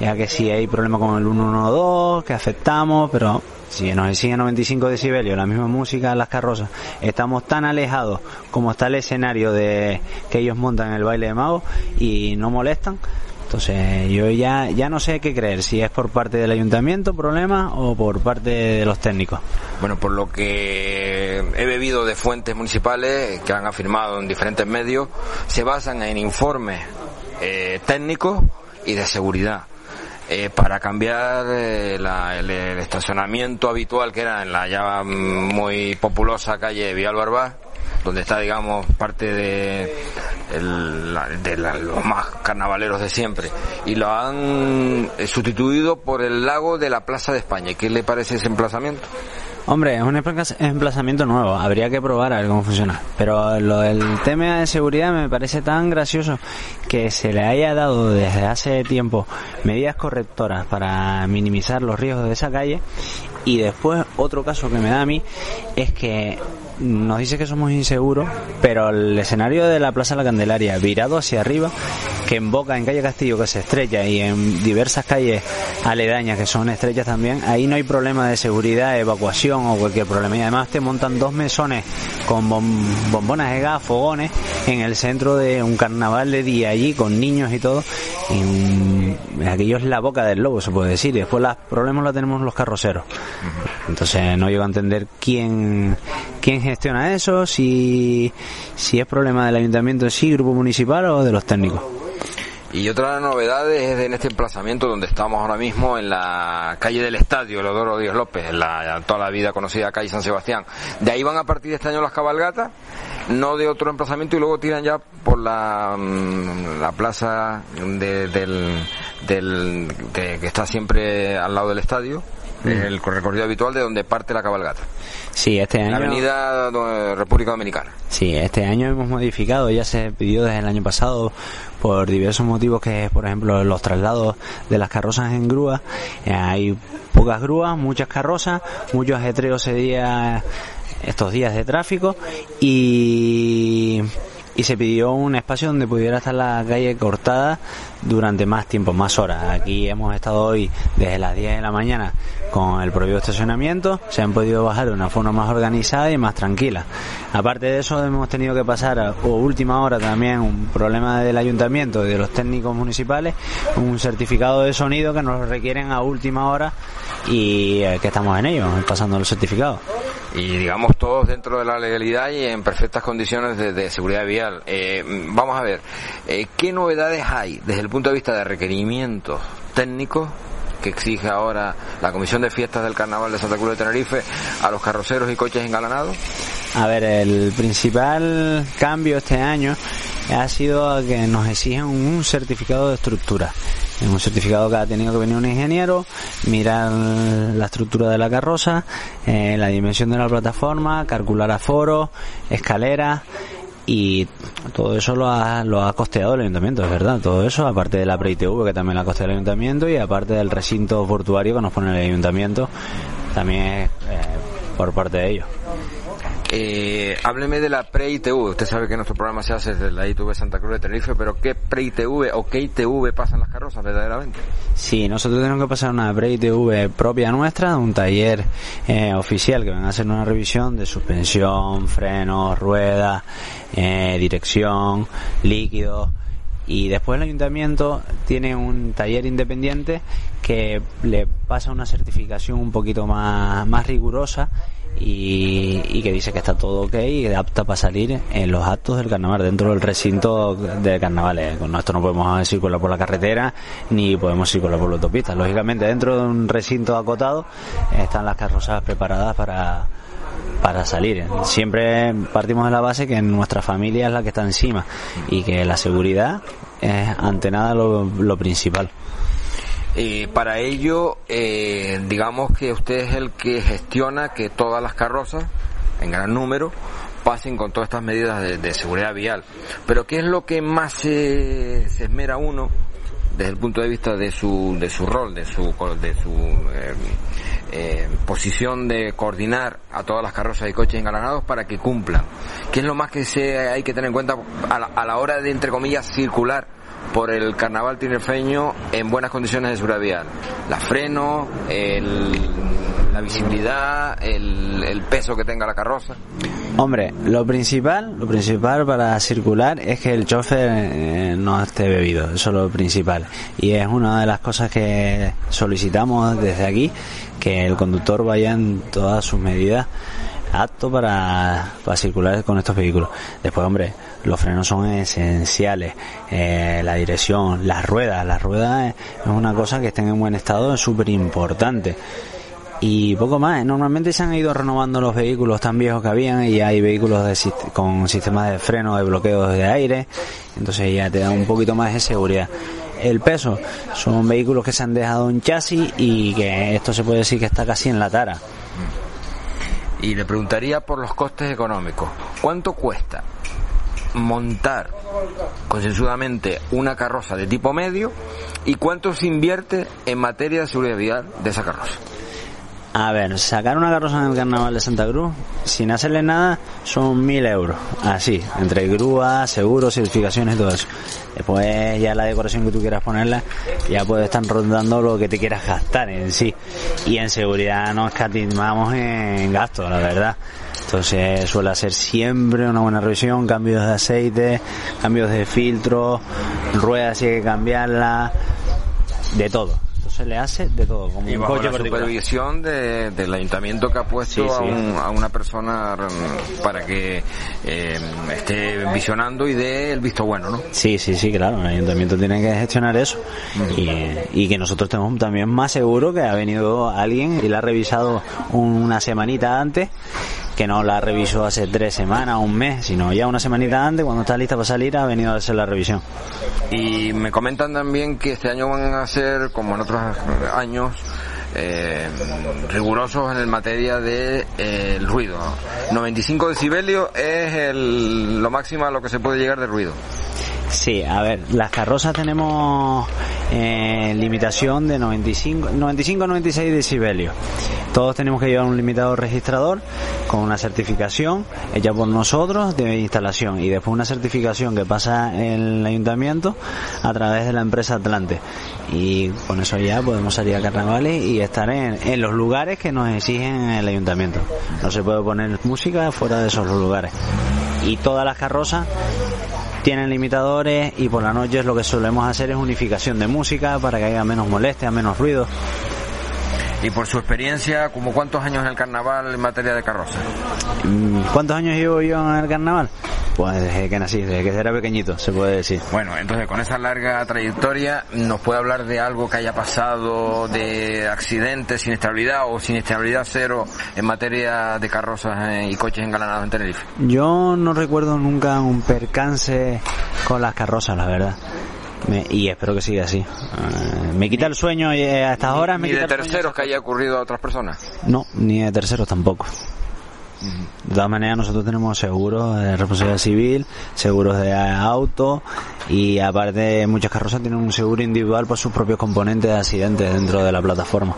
ya que si hay problema con el 112, que afectamos, pero si nos exigen 95 decibelios, la misma música las carrozas, estamos tan alejados como está el escenario de que ellos montan en el baile de mago y no molestan. Entonces yo ya, ya no sé qué creer, si es por parte del ayuntamiento problema o por parte de los técnicos. Bueno, por lo que he bebido de fuentes municipales que han afirmado en diferentes medios, se basan en informes eh, técnicos y de seguridad. Eh, para cambiar eh, la, el, estacionamiento habitual que era en la ya muy populosa calle Vial Barbá donde está, digamos, parte de la- los más carnavaleros de siempre, y lo han eh, sustituido por el lago de la Plaza de España. ¿Qué le parece ese emplazamiento? Hombre, es un emplaza- emplazamiento nuevo, habría que probar a ver cómo funciona. Pero lo del tema de seguridad me parece tan gracioso que se le haya dado desde hace tiempo medidas correctoras para minimizar los riesgos de esa calle. Y después otro caso que me da a mí es que nos dice que somos inseguros, pero el escenario de la Plaza de la Candelaria virado hacia arriba, que emboca en calle Castillo que se estrecha y en diversas calles aledañas que son estrechas también, ahí no hay problema de seguridad, evacuación o cualquier problema. Y además te montan dos mesones con bom- bombonas de gas, fogones, en el centro de un carnaval de día allí con niños y todo. Aquello es la boca del lobo, se puede decir. Y después los problemas los tenemos los carroceros. Entonces no llego a entender quién, quién gestiona eso, si, si es problema del ayuntamiento en sí, grupo municipal o de los técnicos. Y otra novedad es en este emplazamiento donde estamos ahora mismo en la calle del Estadio, Leodoro Díaz López, en la toda la vida conocida calle San Sebastián. De ahí van a partir este año las cabalgatas, no de otro emplazamiento, y luego tiran ya por la, mm, la plaza de- del, del de- que está siempre al lado del estadio. Es Mm. el recorrido habitual de donde parte la cabalgata. Sí, este año. la avenida eh, República Dominicana. Sí, este año hemos modificado, ya se pidió desde el año pasado por diversos motivos que es, por ejemplo, los traslados de las carrozas en grúa. Eh, hay pocas grúas, muchas carrozas, mucho ajetreo ese día, estos días de tráfico y, y se pidió un espacio donde pudiera estar la calle cortada durante más tiempo, más horas. Aquí hemos estado hoy desde las 10 de la mañana con el prohibido estacionamiento, se han podido bajar de una forma más organizada y más tranquila. Aparte de eso, hemos tenido que pasar a última hora también un problema del ayuntamiento y de los técnicos municipales, un certificado de sonido que nos requieren a última hora y eh, que estamos en ello, pasando los certificados. Y digamos todos dentro de la legalidad y en perfectas condiciones de, seguridad vial. Eh, vamos a ver, eh, ¿qué novedades hay desde el punto de vista de requerimientos técnicos que exige ahora la Comisión de Fiestas del Carnaval de Santa Cruz de Tenerife a los carroceros y coches engalanados? A ver, el principal cambio este año ha sido que nos exigen un certificado de estructura. Es un certificado que ha tenido que venir un ingeniero, mirar la estructura de la carroza, eh, la dimensión de la plataforma, calcular aforo, escalera y todo eso lo ha, lo ha costeado el ayuntamiento, es verdad. Todo eso, aparte de la pre-ITV que también la costea el ayuntamiento y aparte del recinto portuario que nos pone el ayuntamiento, también eh, por parte de ellos. Eh, hábleme de la pre-ITV. Usted sabe que nuestro programa se hace desde la ITV Santa Cruz de Tenerife, pero ¿qué pre-ITV o qué ITV pasan las carrozas verdaderamente? Sí, nosotros tenemos que pasar una pre-ITV propia nuestra, un taller eh, oficial que van a hacer una revisión de suspensión, frenos, ruedas, eh, dirección, líquidos. Y después el ayuntamiento tiene un taller independiente que le pasa una certificación un poquito más, más rigurosa y, y que dice que está todo ok y apta para salir en los actos del carnaval, dentro del recinto de carnavales. Con esto no podemos circular por la carretera ni podemos circular por la autopista. Lógicamente, dentro de un recinto acotado están las carrozas preparadas para, para salir. Siempre partimos de la base que nuestra familia es la que está encima y que la seguridad es ante nada lo, lo principal. Eh, para ello, eh, digamos que usted es el que gestiona que todas las carrozas, en gran número, pasen con todas estas medidas de, de seguridad vial. Pero ¿qué es lo que más se, se esmera uno desde el punto de vista de su, de su rol, de su, de su eh, eh, posición de coordinar a todas las carrozas y coches engalanados para que cumplan? ¿Qué es lo más que se, hay que tener en cuenta a la, a la hora de, entre comillas, circular? Por el carnaval tinerfeño en buenas condiciones de seguridad vial. La freno, el, la visibilidad, el, peso que tenga la carroza. Hombre, lo principal, lo principal para circular es que el chofer eh, no esté bebido, eso es lo principal. Y es una de las cosas que solicitamos desde aquí, que el conductor vaya en todas sus medidas apto para, para circular con estos vehículos. Después, hombre, los frenos son esenciales, eh, la dirección, las ruedas, las ruedas es una cosa que estén en buen estado, es súper importante. y poco más. Normalmente se han ido renovando los vehículos tan viejos que habían y hay vehículos de, con sistemas de freno, de bloqueo de aire, entonces ya te da un poquito más de seguridad. El peso son vehículos que se han dejado en chasis y que esto se puede decir que está casi en la tara. Y le preguntaría por los costes económicos. ¿Cuánto cuesta montar concienzudamente una carroza de tipo medio y cuánto se invierte en materia de seguridad vial de esa carroza? A ver, sacar una carroza en el carnaval de Santa Cruz sin hacerle nada son mil euros. Así, entre grúas, seguros, certificaciones y todo eso. Después ya la decoración que tú quieras ponerla ya puede estar rondando lo que te quieras gastar en sí. Y en seguridad no escatimamos en gastos, la verdad. Entonces suele hacer siempre una buena revisión, cambios de aceite, cambios de filtro, ruedas si hay que cambiarla, de todo. Entonces le hace de todo, como Y un bajo la supervisión de- del ayuntamiento que ha puesto Sí, sí. A, un- a una persona mm, para que eh, esté visionando y dé el visto bueno, ¿no? Sí, sí, sí, claro, el ayuntamiento tiene que gestionar eso y, y que nosotros estemos también más seguros que ha venido alguien y la ha revisado una semanita antes, que no la revisó hace tres semanas, un mes, sino ya una semanita antes, cuando está lista para salir, ha venido a hacer la revisión. Y me comentan también que este año van a ser, como en otros años, eh, rigurosos en el materia de eh, ruido. 95 decibelios es el, lo máximo a lo que se puede llegar de ruido. Sí, a ver, las carrozas tenemos eh, limitación de 95, 95 96 decibelios. Todos tenemos que llevar un limitador registrador con una certificación hecha por nosotros de instalación y después una certificación que pasa el ayuntamiento a través de la empresa Atlante. Y con eso ya podemos salir a carnavales y estar en, en los lugares que nos exigen el ayuntamiento. No se puede poner música fuera de esos lugares. Y todas las carrozas tienen limitadores y por la noche lo que solemos hacer es unificación de música para que haya menos molestia, menos ruido. Y por su experiencia, ¿como cuántos años en el carnaval en materia de carroza? Mm, ¿Cuántos años llevo yo en el carnaval? Pues desde que nací, desde que era pequeñito, se puede decir. Bueno, entonces con esa larga trayectoria, ¿nos puede hablar de algo que haya pasado, de accidentes, inestabilidad o inestabilidad cero en materia de carrozas eh, y coches engalanados en Tenerife? Yo no recuerdo nunca un percance con las carrozas, la verdad. Me- y espero que siga así. Eh, me quita el sueño y eh, a estas horas me Ni de quita terceros que haya ocurrido a otras personas. No, ni de terceros tampoco. De todas maneras, nosotros tenemos seguros de responsabilidad civil, seguros de auto y aparte muchas carrozas tienen un seguro individual por sus propios componentes de accidentes dentro de la plataforma.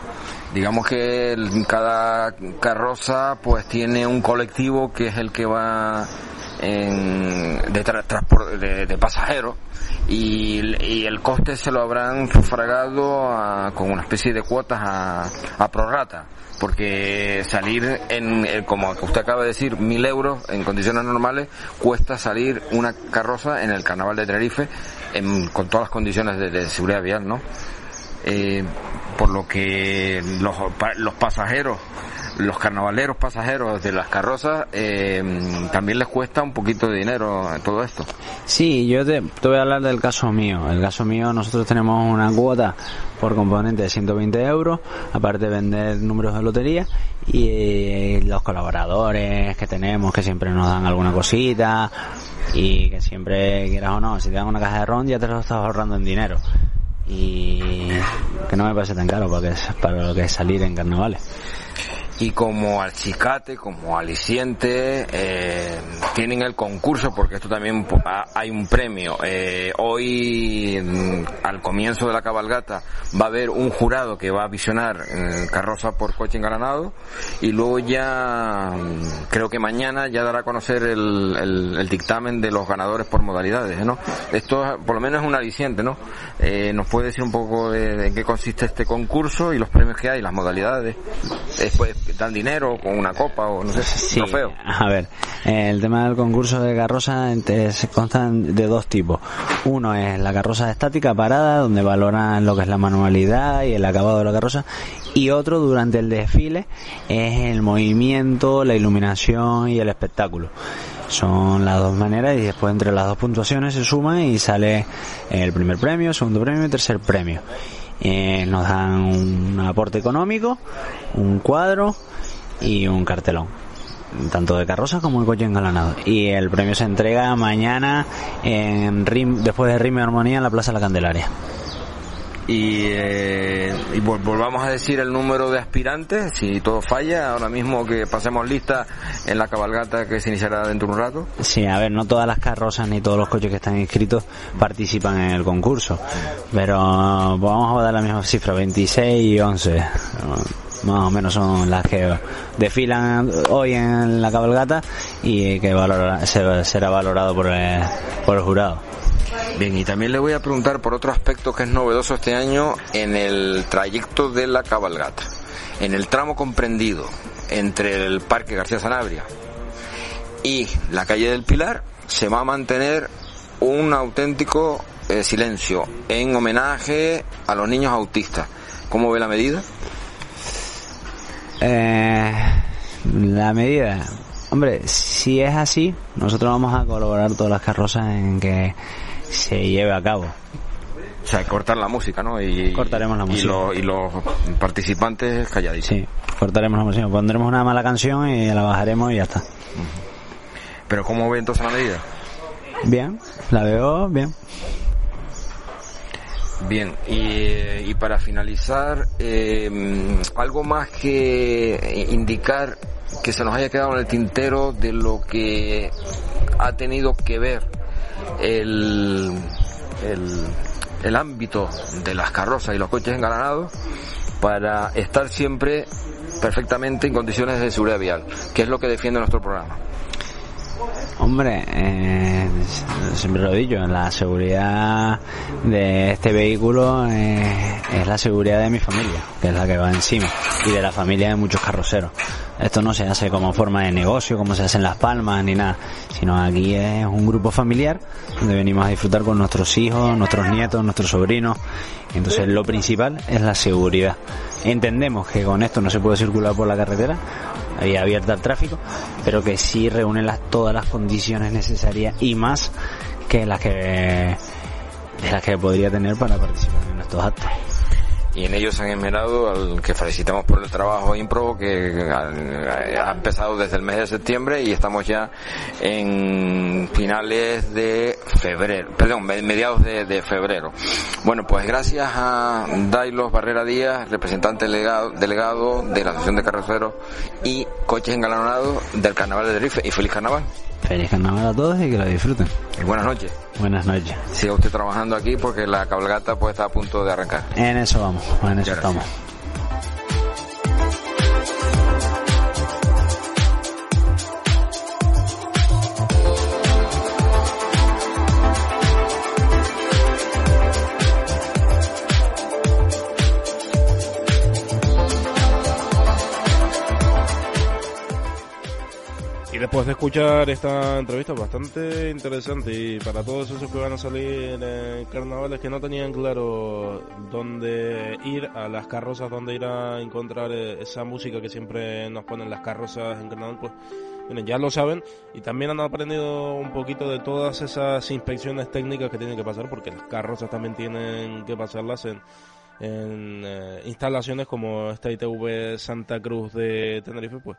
Digamos que cada carroza pues tiene un colectivo que es el que va en, de, tra- de, pasajeros y, el- coste se lo habrán sufragado a- con una especie de cuotas a, a prorrata porque salir en, eh, como usted acaba de decir, mil euros en condiciones normales cuesta salir una carroza en el carnaval de Tenerife en- con todas las condiciones de, seguridad vial, ¿no? Eh, por lo que los, los pasajeros, los carnavaleros pasajeros de las carrozas, eh, también les cuesta un poquito de dinero todo esto. Sí, yo te, voy a hablar del caso mío. El caso mío, nosotros tenemos una cuota por componente de 120 euros, aparte de vender números de lotería, y eh, los colaboradores que tenemos, que siempre nos dan alguna cosita, y que siempre, quieras o no, si te dan una caja de ron, ya te lo estás ahorrando en dinero. Y que no me parece tan caro para, que, para lo que es salir en carnavales. Y como alcicate, como aliciente, eh, tienen el concurso, porque esto también hay un premio. Eh, hoy, mm, al comienzo de la cabalgata, va a haber un jurado que va a visionar eh, carroza por coche engalanado, y luego ya, mm, creo que mañana ya dará a conocer el, dictamen de los ganadores por modalidades, ¿no? Esto por lo menos es un aliciente, ¿no? Eh, ¿Nos puede decir un poco de, de qué consiste este concurso y los premios que hay, las modalidades? Después dan dinero con una copa o no sé, trofeo. A ver, el tema del concurso de carroza se constan de dos tipos. Uno es la carroza estática parada, donde valoran lo que es la manualidad y el acabado de la carroza. Y otro durante el desfile es el movimiento, la iluminación y el espectáculo. Son las dos maneras y después entre las dos puntuaciones se suman y sale el primer premio, segundo premio y tercer premio. Eh, nos dan un aporte económico, un cuadro y un cartelón tanto de carroza como de coche engalanado. Y el premio se entrega mañana en después de Rime Armonía en la Plaza de la Candelaria. Y, eh, y vol- volvamos a decir el número de aspirantes, si todo falla, ahora mismo que pasemos lista en la cabalgata que se iniciará dentro de un rato. Sí, a ver, no todas las carrozas ni todos los coches que están inscritos participan en el concurso, pero pues vamos a dar la misma cifra, 26 y 11. Más o menos son las que desfilan hoy en la cabalgata y que valora- se- será valorado por el, por el jurado. Bien, y también le voy a preguntar por otro aspecto que es novedoso este año en el trayecto de la cabalgata. En el tramo comprendido entre el Parque García Sanabria y la calle del Pilar se va a mantener un auténtico eh, silencio en homenaje a los niños autistas. ¿Cómo ve la medida? Eh, la medida, hombre, si es así, nosotros vamos a colaborar todas las carrozas en que se lleve a cabo. O sea, cortar la música, ¿no? Y, Cortaremos la y música. los- Y, los participantes calladitos. Sí, cortaremos la música, pondremos una mala canción y la bajaremos y ya está. Pero ¿cómo ve entonces la medida? Bien, la veo bien. Bien, y, eh, y para finalizar, eh, algo más que indicar que se nos haya quedado en el tintero de lo que ha tenido que ver el, el, el ámbito de las carrozas y los coches engalanados para estar siempre perfectamente en condiciones de seguridad vial, que es lo que defiende nuestro programa. Hombre, eh, siempre lo he dicho, la seguridad de este vehículo eh, es la seguridad de mi familia, que es la que va encima, y de la familia de muchos carroceros. Esto no se hace como forma de negocio, como se hace en Las Palmas, ni nada, sino aquí es un grupo familiar donde venimos a disfrutar con nuestros hijos, nuestros nietos, nuestros sobrinos. Entonces lo principal es la seguridad. Entendemos que con esto no se puede circular por la carretera, vía abierta al tráfico, pero que sí reúne las, todas las condiciones necesarias y más que las que las que podría tener para participar en estos actos. Y en ellos han esmerado, al que felicitamos por el trabajo IMPRO, que ha empezado desde el mes de septiembre y estamos ya en finales de febrero, perdón, me- mediados de, febrero. Bueno, pues gracias a Dailos Barrera Díaz, representante delegado, delegado de la Asociación de Carroceros y Coches Engalanados del Carnaval de Tenerife y feliz carnaval. Feliz carnaval a todos y que lo disfruten. Y buenas noches. Buenas noches. Siga usted trabajando aquí porque la cabalgata pues está a punto de arrancar. En eso vamos, en eso estamos. Después de escuchar esta entrevista bastante interesante y para todos esos que van a salir en carnavales que no tenían claro dónde ir, a las carrozas, dónde ir a encontrar eh, esa música que siempre nos ponen las carrozas en carnaval, pues miren, ya lo saben. Y también han aprendido un poquito de todas esas inspecciones técnicas que tienen que pasar porque las carrozas también tienen que pasarlas en en eh, instalaciones como esta ITV Santa Cruz de Tenerife, pues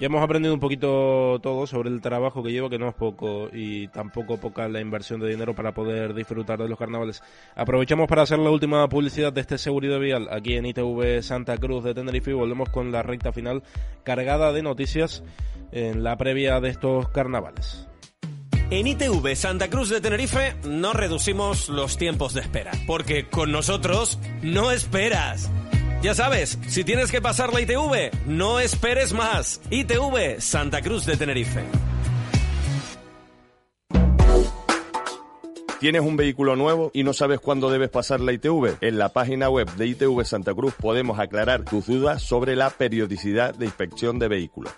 ya hemos aprendido un poquito todo sobre el trabajo que lleva, que no es poco y tampoco poca la inversión de dinero para poder disfrutar de los carnavales. Aprovechamos para hacer la última publicidad de este seguridad vial aquí en ITV Santa Cruz de Tenerife y volvemos con la recta final cargada de noticias en la previa de estos carnavales. En ITV Santa Cruz de Tenerife no reducimos los tiempos de espera, porque con nosotros no esperas. Ya sabes, si tienes que pasar la ITV, no esperes más. ITV Santa Cruz de Tenerife. ¿Tienes un vehículo nuevo y no sabes cuándo debes pasar la ITV? En la página web de ITV Santa Cruz podemos aclarar tus dudas sobre la periodicidad de inspección de vehículos.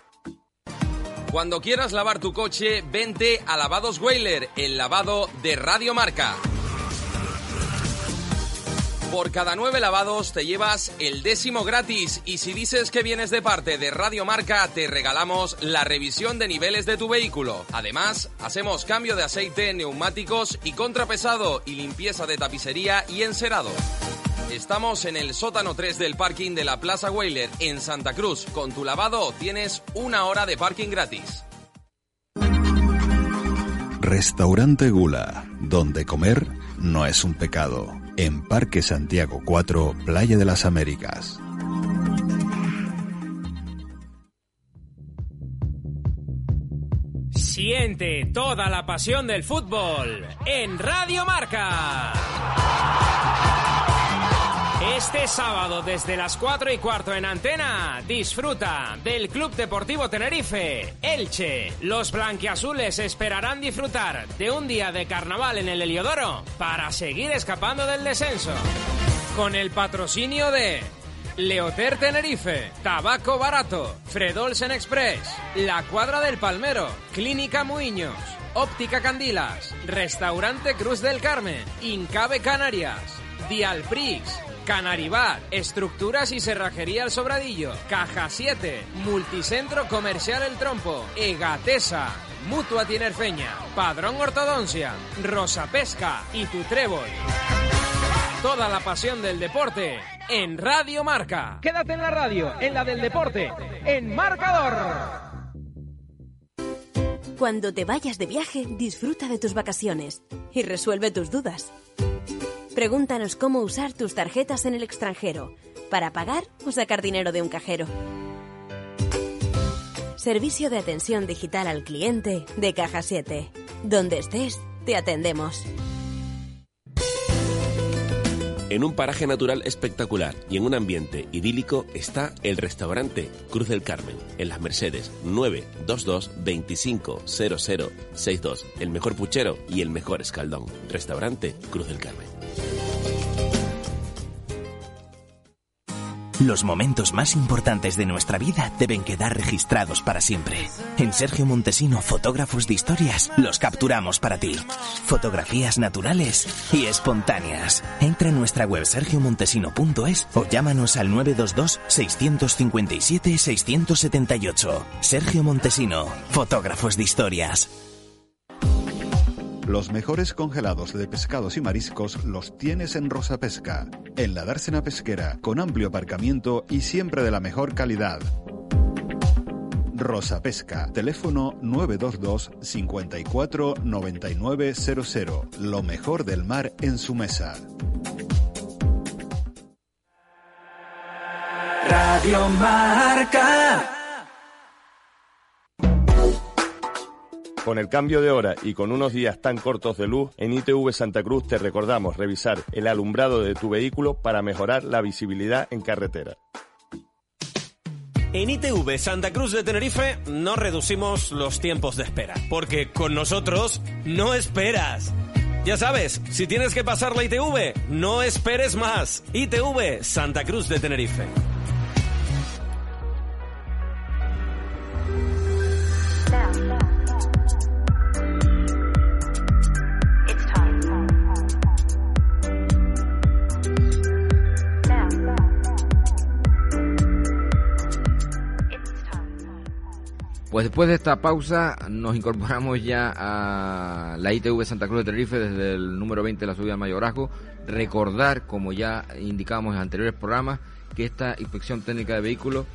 Cuando quieras lavar tu coche, vente a Lavados Whaler, el lavado de Radio Marca. Por cada nueve lavados te llevas el décimo gratis y si dices que vienes de parte de Radio Marca te regalamos la revisión de niveles de tu vehículo. Además, hacemos cambio de aceite, neumáticos y contrapesado y limpieza de tapicería y encerado. Estamos en el sótano 3 del parking de la Plaza Weyler en Santa Cruz. Con tu lavado tienes una hora de parking gratis. Restaurante Gula, donde comer no es un pecado. En Parque Santiago 4, Playa de las Américas. Siente toda la pasión del fútbol en Radio Marca. Este sábado desde las 4 y cuarto en antena, disfruta del Club Deportivo Tenerife, Elche. Los blanquiazules esperarán disfrutar de un día de carnaval en el Heliodoro para seguir escapando del descenso. Con el patrocinio de Leoter Tenerife, Tabaco Barato, Fredolsen Express, La Cuadra del Palmero, Clínica Muiños, Óptica Candilas, Restaurante Cruz del Carmen, Incabe Canarias, Dialprix, Canaribar, Estructuras y Cerrajería El Sobradillo, Caja 7, Multicentro Comercial El Trompo, Egatesa, Mutua Tinerfeña, Padrón Ortodoncia, Rosa Pesca y Tu Trébol. Toda la pasión del deporte en Radio Marca. Quédate en la radio, en la del deporte, en Marcador. Cuando te vayas de viaje, disfruta de tus vacaciones y resuelve tus dudas. Pregúntanos cómo usar tus tarjetas en el extranjero para pagar o sacar dinero de un cajero. Servicio de atención digital al cliente de Caja 7. Donde estés, te atendemos. En un paraje natural espectacular y en un ambiente idílico está el restaurante Cruz del Carmen, en Las Mercedes, 922 25 62. El mejor puchero y el mejor escaldón. Restaurante Cruz del Carmen. Los momentos más importantes de nuestra vida deben quedar registrados para siempre. En Sergio Montesino, fotógrafos de historias, los capturamos para ti. Fotografías naturales y espontáneas. Entra en nuestra web sergiomontesino.es o llámanos al 922-657-678. Sergio Montesino, fotógrafos de historias. Los mejores congelados de pescados y mariscos los tienes en Rosa Pesca, en la dársena pesquera, con amplio aparcamiento y siempre de la mejor calidad. Rosa Pesca, teléfono 922 54 9900. Lo mejor del mar en su mesa. Radio Marca. Con el cambio de hora y con unos días tan cortos de luz, en ITV Santa Cruz te recordamos revisar el alumbrado de tu vehículo para mejorar la visibilidad en carretera. En ITV Santa Cruz de Tenerife no reducimos los tiempos de espera, porque con nosotros no esperas. Ya sabes, si tienes que pasar la ITV, no esperes más. ITV Santa Cruz de Tenerife. Pues después de esta pausa nos incorporamos ya a la ITV Santa Cruz de Tenerife desde el número 20 de la subida Mayorazgo. Recordar, como ya indicamos en anteriores programas, que esta inspección técnica de vehículos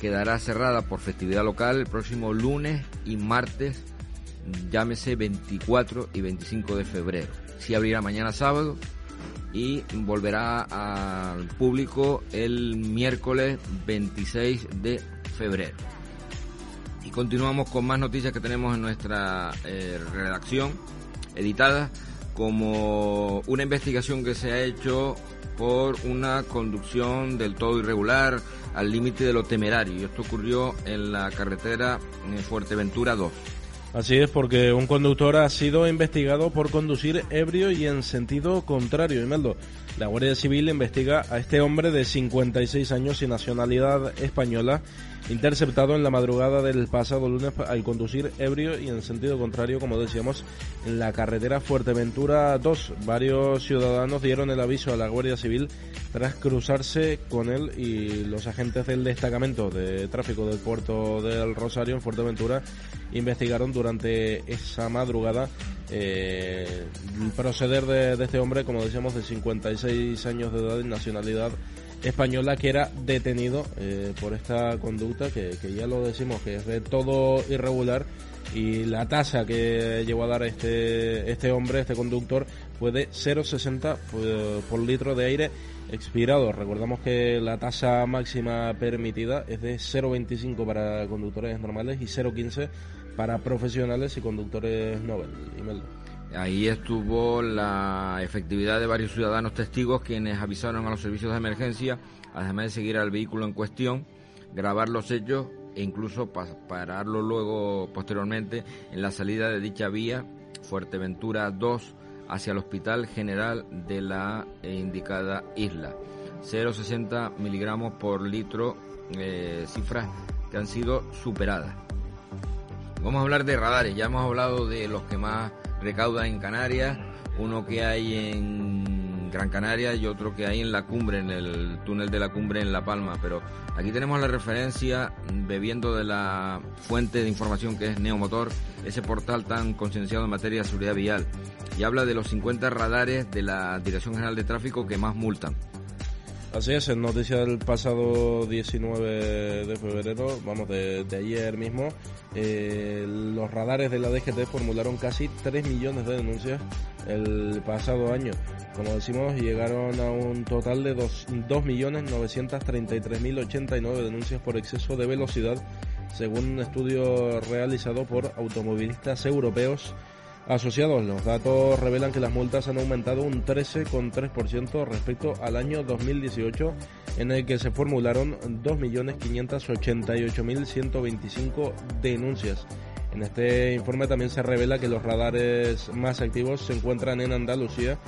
quedará cerrada por festividad local el próximo lunes y martes, llámese 24 y 25 de febrero. Sí abrirá mañana sábado y volverá al público el miércoles 26 de febrero. Continuamos con más noticias que tenemos en nuestra eh, redacción editada, como una investigación que se ha hecho por una conducción del todo irregular al límite de lo temerario. Esto ocurrió en la carretera en Fuerteventura 2. Así es, porque un conductor ha sido investigado por conducir ebrio y en sentido contrario. Imeldo, la Guardia Civil investiga a este hombre de 56 años y nacionalidad española, interceptado en la madrugada del pasado lunes al conducir ebrio y en sentido contrario, como decíamos, en la carretera Fuerteventura 2. Varios ciudadanos dieron el aviso a la Guardia Civil tras cruzarse con él y los agentes del destacamento de tráfico del puerto del Rosario en Fuerteventura investigaron durante esa madrugada eh, proceder de, de este hombre, como decíamos, de 56 años de edad y nacionalidad española que era detenido eh, por esta conducta que, ya lo decimos que es de todo irregular y la tasa que llegó a dar este este hombre este conductor fue de 0,60 por, por litro de aire expirado recordamos que la tasa máxima permitida es de 0,25 para conductores normales y 0,15 para profesionales y conductores Nobel Imeldo. Ahí estuvo la efectividad de varios ciudadanos testigos quienes avisaron a los servicios de emergencia, además de seguir al vehículo en cuestión, grabar los hechos e incluso pararlo luego posteriormente en la salida de dicha vía Fuerteventura 2 hacia el Hospital General de la indicada isla. 0,60 miligramos por litro, eh, cifras que han sido superadas. Vamos a hablar de radares, ya hemos hablado de los que más recauda en Canarias, uno que hay en Gran Canaria y otro que hay en la cumbre, en el túnel de la cumbre en La Palma. Pero aquí tenemos la referencia, bebiendo de la fuente de información que es Neomotor, ese portal tan concienciado en materia de seguridad vial. Y habla de los 50 radares de la Dirección General de Tráfico que más multan. Así es, en noticia del pasado 19 de febrero, vamos, de, ayer mismo, eh, los radares de la DGT formularon casi 3 millones de denuncias el pasado año. Como decimos, llegaron a un total de 2.933.089 denuncias por exceso de velocidad, según un estudio realizado por automovilistas europeos asociados. Los datos revelan que las multas han aumentado un 13,3% respecto al año 2018, en el que se formularon 2.588.125 denuncias. En este informe también se revela que los radares más activos se encuentran en Andalucía,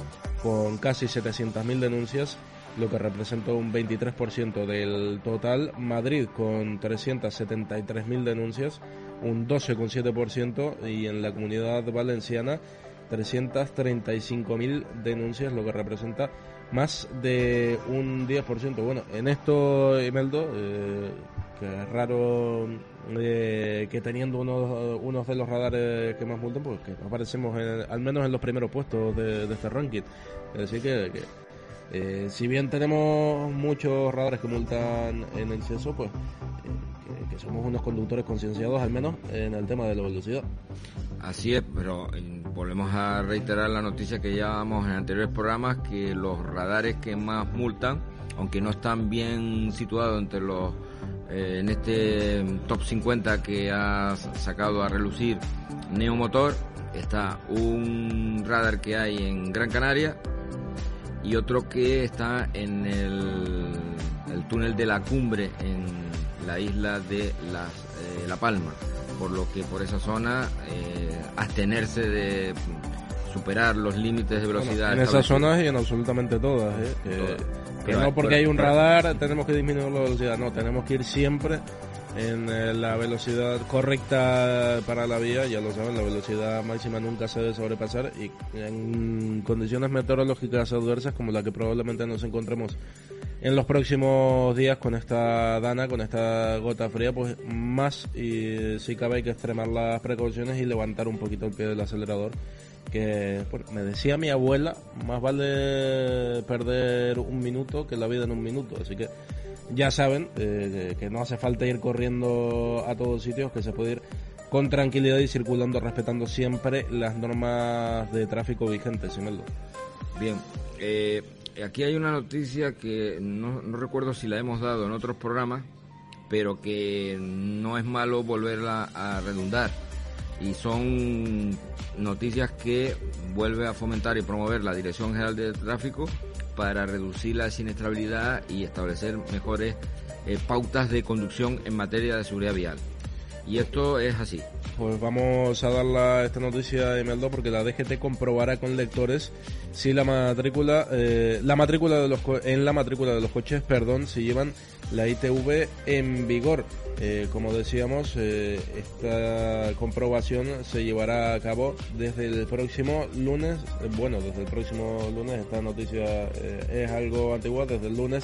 con casi 700.000 denuncias, lo que representa un 23% del total. Madrid, con 373.000 denuncias, un 12,7% y en la comunidad valenciana 335.000 denuncias, lo que representa más de un 10%. Bueno, en esto, Imeldo, eh, que es raro eh, que teniendo unos, de los radares que más multan, pues que aparecemos al menos en los primeros puestos de, de este ranking. Es decir, que, que eh, si bien tenemos muchos radares que multan en exceso, pues que, somos unos conductores concienciados, al menos en el tema de la velocidad. Así es, pero volvemos a reiterar la noticia que ya damos en anteriores programas, que los radares que más multan, aunque no están bien situados entre los eh, en este top 50 que ha sacado a relucir Neomotor, está un radar que hay en Gran Canaria y otro que está en el, el túnel de la cumbre en la isla de la, eh, la Palma, por lo que por esa zona eh, abstenerse de superar los límites de velocidad. Bueno, en esas zonas y en absolutamente todas. ¿eh? Que, que no porque hay un radar tenemos que disminuir la velocidad, no, tenemos que ir siempre en la velocidad correcta para la vía, ya lo saben, la velocidad máxima nunca se debe sobrepasar y en condiciones meteorológicas adversas como la que probablemente nos encontremos en los próximos días con esta dana, con esta gota fría, pues más y si cabe hay que extremar las precauciones y levantar un poquito el pie del acelerador que bueno, me decía mi abuela, más vale perder un minuto que la vida en un minuto, así que ya saben eh, que no hace falta ir corriendo a todos sitios, que se puede ir con tranquilidad y circulando respetando siempre las normas de tráfico vigentes, Imeldo. Bien, eh, aquí hay una noticia que no, recuerdo si la hemos dado en otros programas, pero que no es malo volverla a redundar. Y son noticias que vuelve a fomentar y promover la Dirección General de Tráfico para reducir la siniestrabilidad y establecer mejores eh, pautas de conducción en materia de seguridad vial. Y esto es así. Pues vamos a dar la, esta noticia Imeldo porque la DGT comprobará con lectores si la matrícula, eh, la matrícula de los en la matrícula de los coches, perdón, si llevan la ITV en vigor. Eh, como decíamos, eh, esta comprobación se llevará a cabo desde el próximo lunes. Bueno, desde el próximo lunes, esta noticia es algo antigua, desde el lunes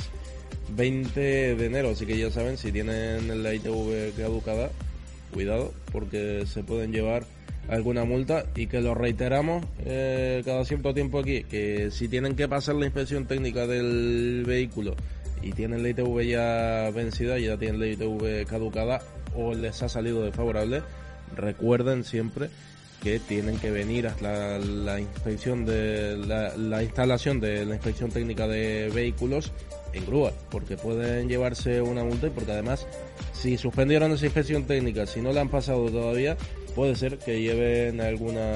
20 de enero. Así que ya saben, si tienen la ITV caducada, cuidado, porque se pueden llevar alguna multa y que lo reiteramos eh, cada cierto tiempo aquí, que si tienen que pasar la inspección técnica del vehículo y tienen la ITV ya vencida, ya tienen la ITV caducada o les ha salido desfavorable, recuerden siempre que tienen que venir hasta la, inspección de la, instalación de la inspección técnica de vehículos en grúa, porque pueden llevarse una multa y porque además si suspendieron esa inspección técnica, si no la han pasado todavía, puede ser que lleven alguna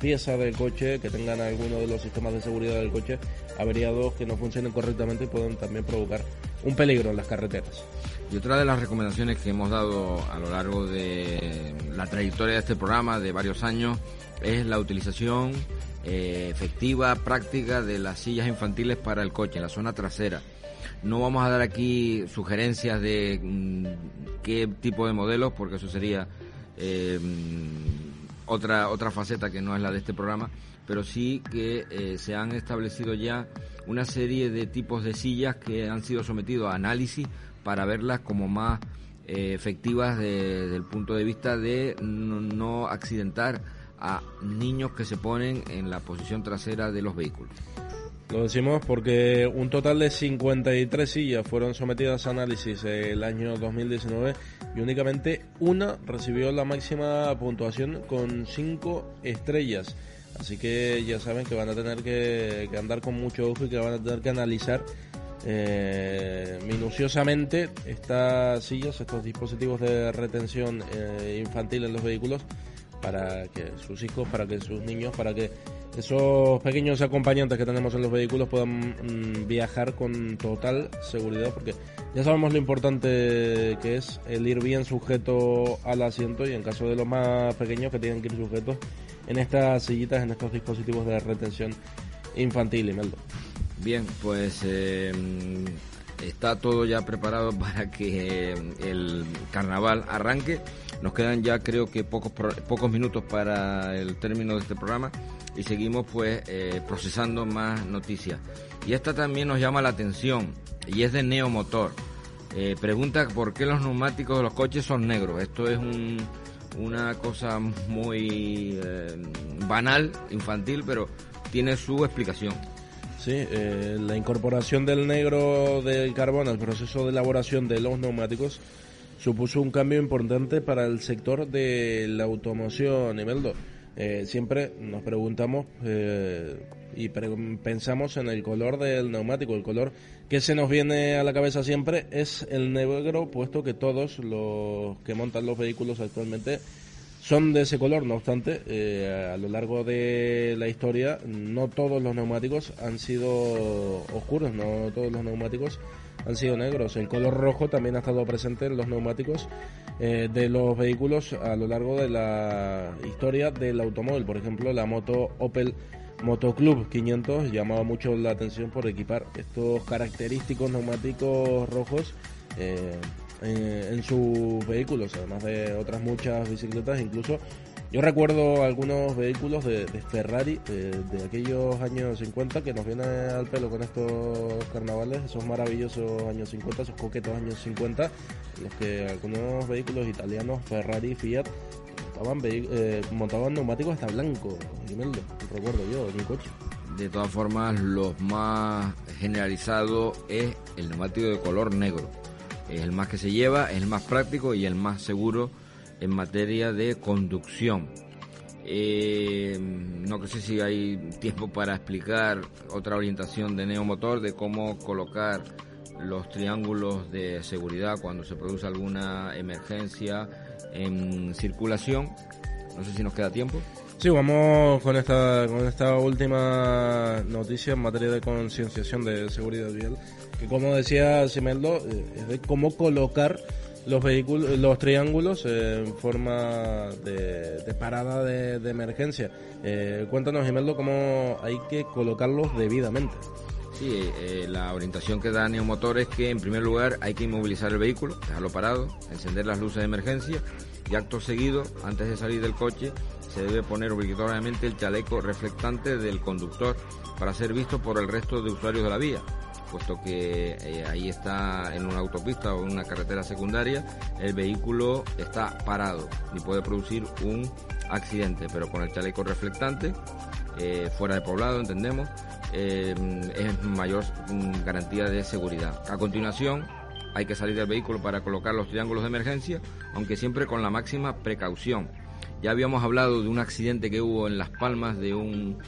pieza del coche, que tengan alguno de los sistemas de seguridad del coche averiados que no funcionen correctamente y pueden también provocar un peligro en las carreteras. Y otra de las recomendaciones que hemos dado a lo largo de la trayectoria de este programa de varios años es la utilización eh, efectiva, práctica de las sillas infantiles para el coche en la zona trasera. No vamos a dar aquí sugerencias de mm, qué tipo de modelos, porque eso sería eh, otra, otra faceta que no es la de este programa, pero sí que eh, se han establecido ya una serie de tipos de sillas que han sido sometidos a análisis para verlas como más eh, efectivas desde el punto de vista de no accidentar a niños que se ponen en la posición trasera de los vehículos. Lo decimos porque un total de 53 sillas fueron sometidas a análisis el año 2019 y únicamente una recibió la máxima puntuación con 5 estrellas. Así que ya saben que van a tener que, andar con mucho ojo y que van a tener que analizar eh, minuciosamente estas sillas, estos dispositivos de retención eh, infantil en los vehículos para que sus hijos, para que sus niños, para que esos pequeños acompañantes que tenemos en los vehículos puedan mm, viajar con total seguridad, porque ya sabemos lo importante que es el ir bien sujeto al asiento y en caso de los más pequeños que tienen que ir sujetos en estas sillitas, en estos dispositivos de retención infantil, Imeldo. Bien, pues eh, está todo ya preparado <laughs> para que eh, el carnaval arranque. Nos quedan ya creo que pocos, pocos minutos para el término de este programa y seguimos pues eh, procesando más noticias. Y esta también nos llama la atención y es de Neomotor. Eh, pregunta por qué los neumáticos de los coches son negros. Esto es una cosa muy eh, banal, infantil, pero tiene su explicación. Sí, la incorporación del negro del carbón al proceso de elaboración de los neumáticos supuso un cambio importante para el sector de la automoción, Imeldo. Eh, siempre nos preguntamos eh, y pensamos en el color del neumático. El color que se nos viene a la cabeza siempre es el negro, puesto que todos los que montan los vehículos actualmente son de ese color. No obstante, eh, a lo largo de la historia, no todos los neumáticos han sido oscuros, no todos los neumáticos han sido negros. El color rojo también ha estado presente en los neumáticos eh, de los vehículos a lo largo de la historia del automóvil. Por ejemplo, la moto Opel Motoclub 500 llamaba mucho la atención por equipar estos característicos neumáticos rojos. Eh, en sus vehículos, además de otras muchas bicicletas, incluso yo recuerdo algunos vehículos de, Ferrari de, aquellos años 50 que nos viene al pelo con estos carnavales, esos maravillosos años 50, esos coquetos años 50, los que algunos vehículos italianos, Ferrari, Fiat, montaban, eh, montaban neumáticos hasta blanco, recuerdo yo, en mi coche. De todas formas, los más generalizado es el neumático de color negro. Es el más que se lleva, es el más práctico y el más seguro en materia de conducción. Eh, no sé si hay tiempo para explicar otra orientación de Neomotor de cómo colocar los triángulos de seguridad cuando se produce alguna emergencia en circulación. No sé si nos queda tiempo. Sí, vamos con esta, con esta última noticia en materia de concienciación de seguridad vial, que como decía Simeldo, eh, es de cómo colocar los vehículos, los triángulos en forma de, parada de, emergencia. Eh, cuéntanos, Imeldo, cómo hay que colocarlos debidamente. Sí, eh, la orientación que da Neomotor es que en primer lugar hay que inmovilizar el vehículo, dejarlo parado, encender las luces de emergencia y acto seguido, antes de salir del coche, se debe poner obligatoriamente el chaleco reflectante del conductor para ser visto por el resto de usuarios de la vía. Puesto que eh, ahí está en una autopista o en una carretera secundaria, el vehículo está parado y puede producir un accidente, pero con el chaleco reflectante, eh, fuera de poblado, entendemos, eh, es mayor mm, garantía de seguridad. A continuación, hay que salir del vehículo para colocar los triángulos de emergencia, aunque siempre con la máxima precaución. Ya habíamos hablado de un accidente que hubo en Las Palmas de un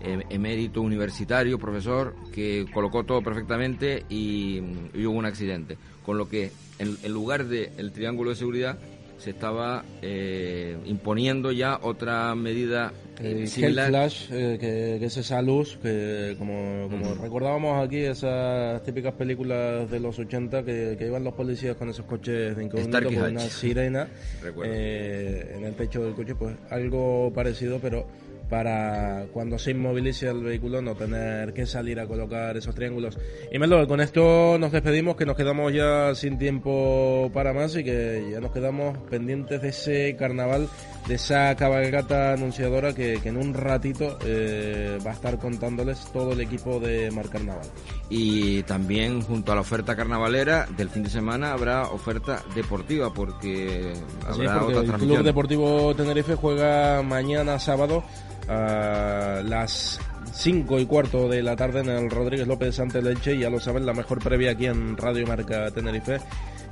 emérito universitario, profesor, que colocó todo perfectamente y, y hubo un accidente. Con lo que en, en lugar del triángulo de seguridad se estaba eh, imponiendo ya otra medida El eh, similar. Flash, eh, que, que es esa luz, que como, como recordábamos aquí, esas típicas películas de los 80 que, que iban los policías con esos coches de incógnito con una sirena <laughs> eh, en el techo del coche, pues algo parecido, pero para cuando se inmovilice el vehículo no tener que salir a colocar esos triángulos. Y Melo, con esto nos despedimos, que nos quedamos ya sin tiempo para más y que ya nos quedamos pendientes de ese carnaval, de esa cabalgata anunciadora que, que en un ratito eh, va a estar contándoles todo el equipo de Mar Carnaval. Y también junto a la oferta carnavalera del fin de semana habrá oferta deportiva porque habrá porque otra el. Club Deportivo Tenerife juega mañana sábado a las 5 y cuarto de la tarde en el Rodríguez López ante Leche. Ya lo saben, la mejor previa aquí en Radio Marca Tenerife.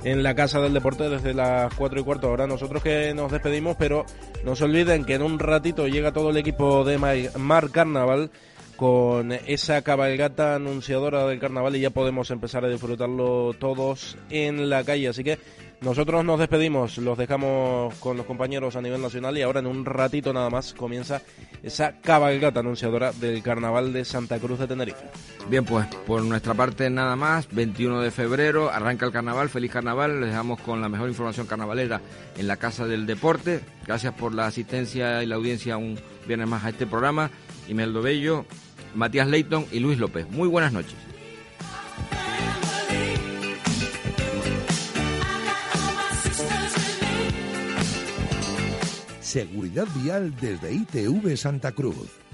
En la Casa del Deporte desde las 4 y cuarto. Ahora nosotros que nos despedimos, pero no se olviden que en un ratito llega todo el equipo de Ma- Mar Carnaval con esa cabalgata anunciadora del carnaval y ya podemos empezar a disfrutarlo todos en la calle. Así que nosotros nos despedimos, los dejamos con los compañeros a nivel nacional y ahora en un ratito nada más comienza esa cabalgata anunciadora del carnaval de Santa Cruz de Tenerife. Bien, pues por nuestra parte nada más. 21 de febrero arranca el carnaval. Feliz carnaval. Les dejamos con la mejor información carnavalera en la Casa del Deporte. Gracias por la asistencia y la audiencia un viernes más a este programa. Imeldo Bello, Matías Leighton y Luis López. Muy buenas noches. Seguridad vial desde ITV Santa Cruz.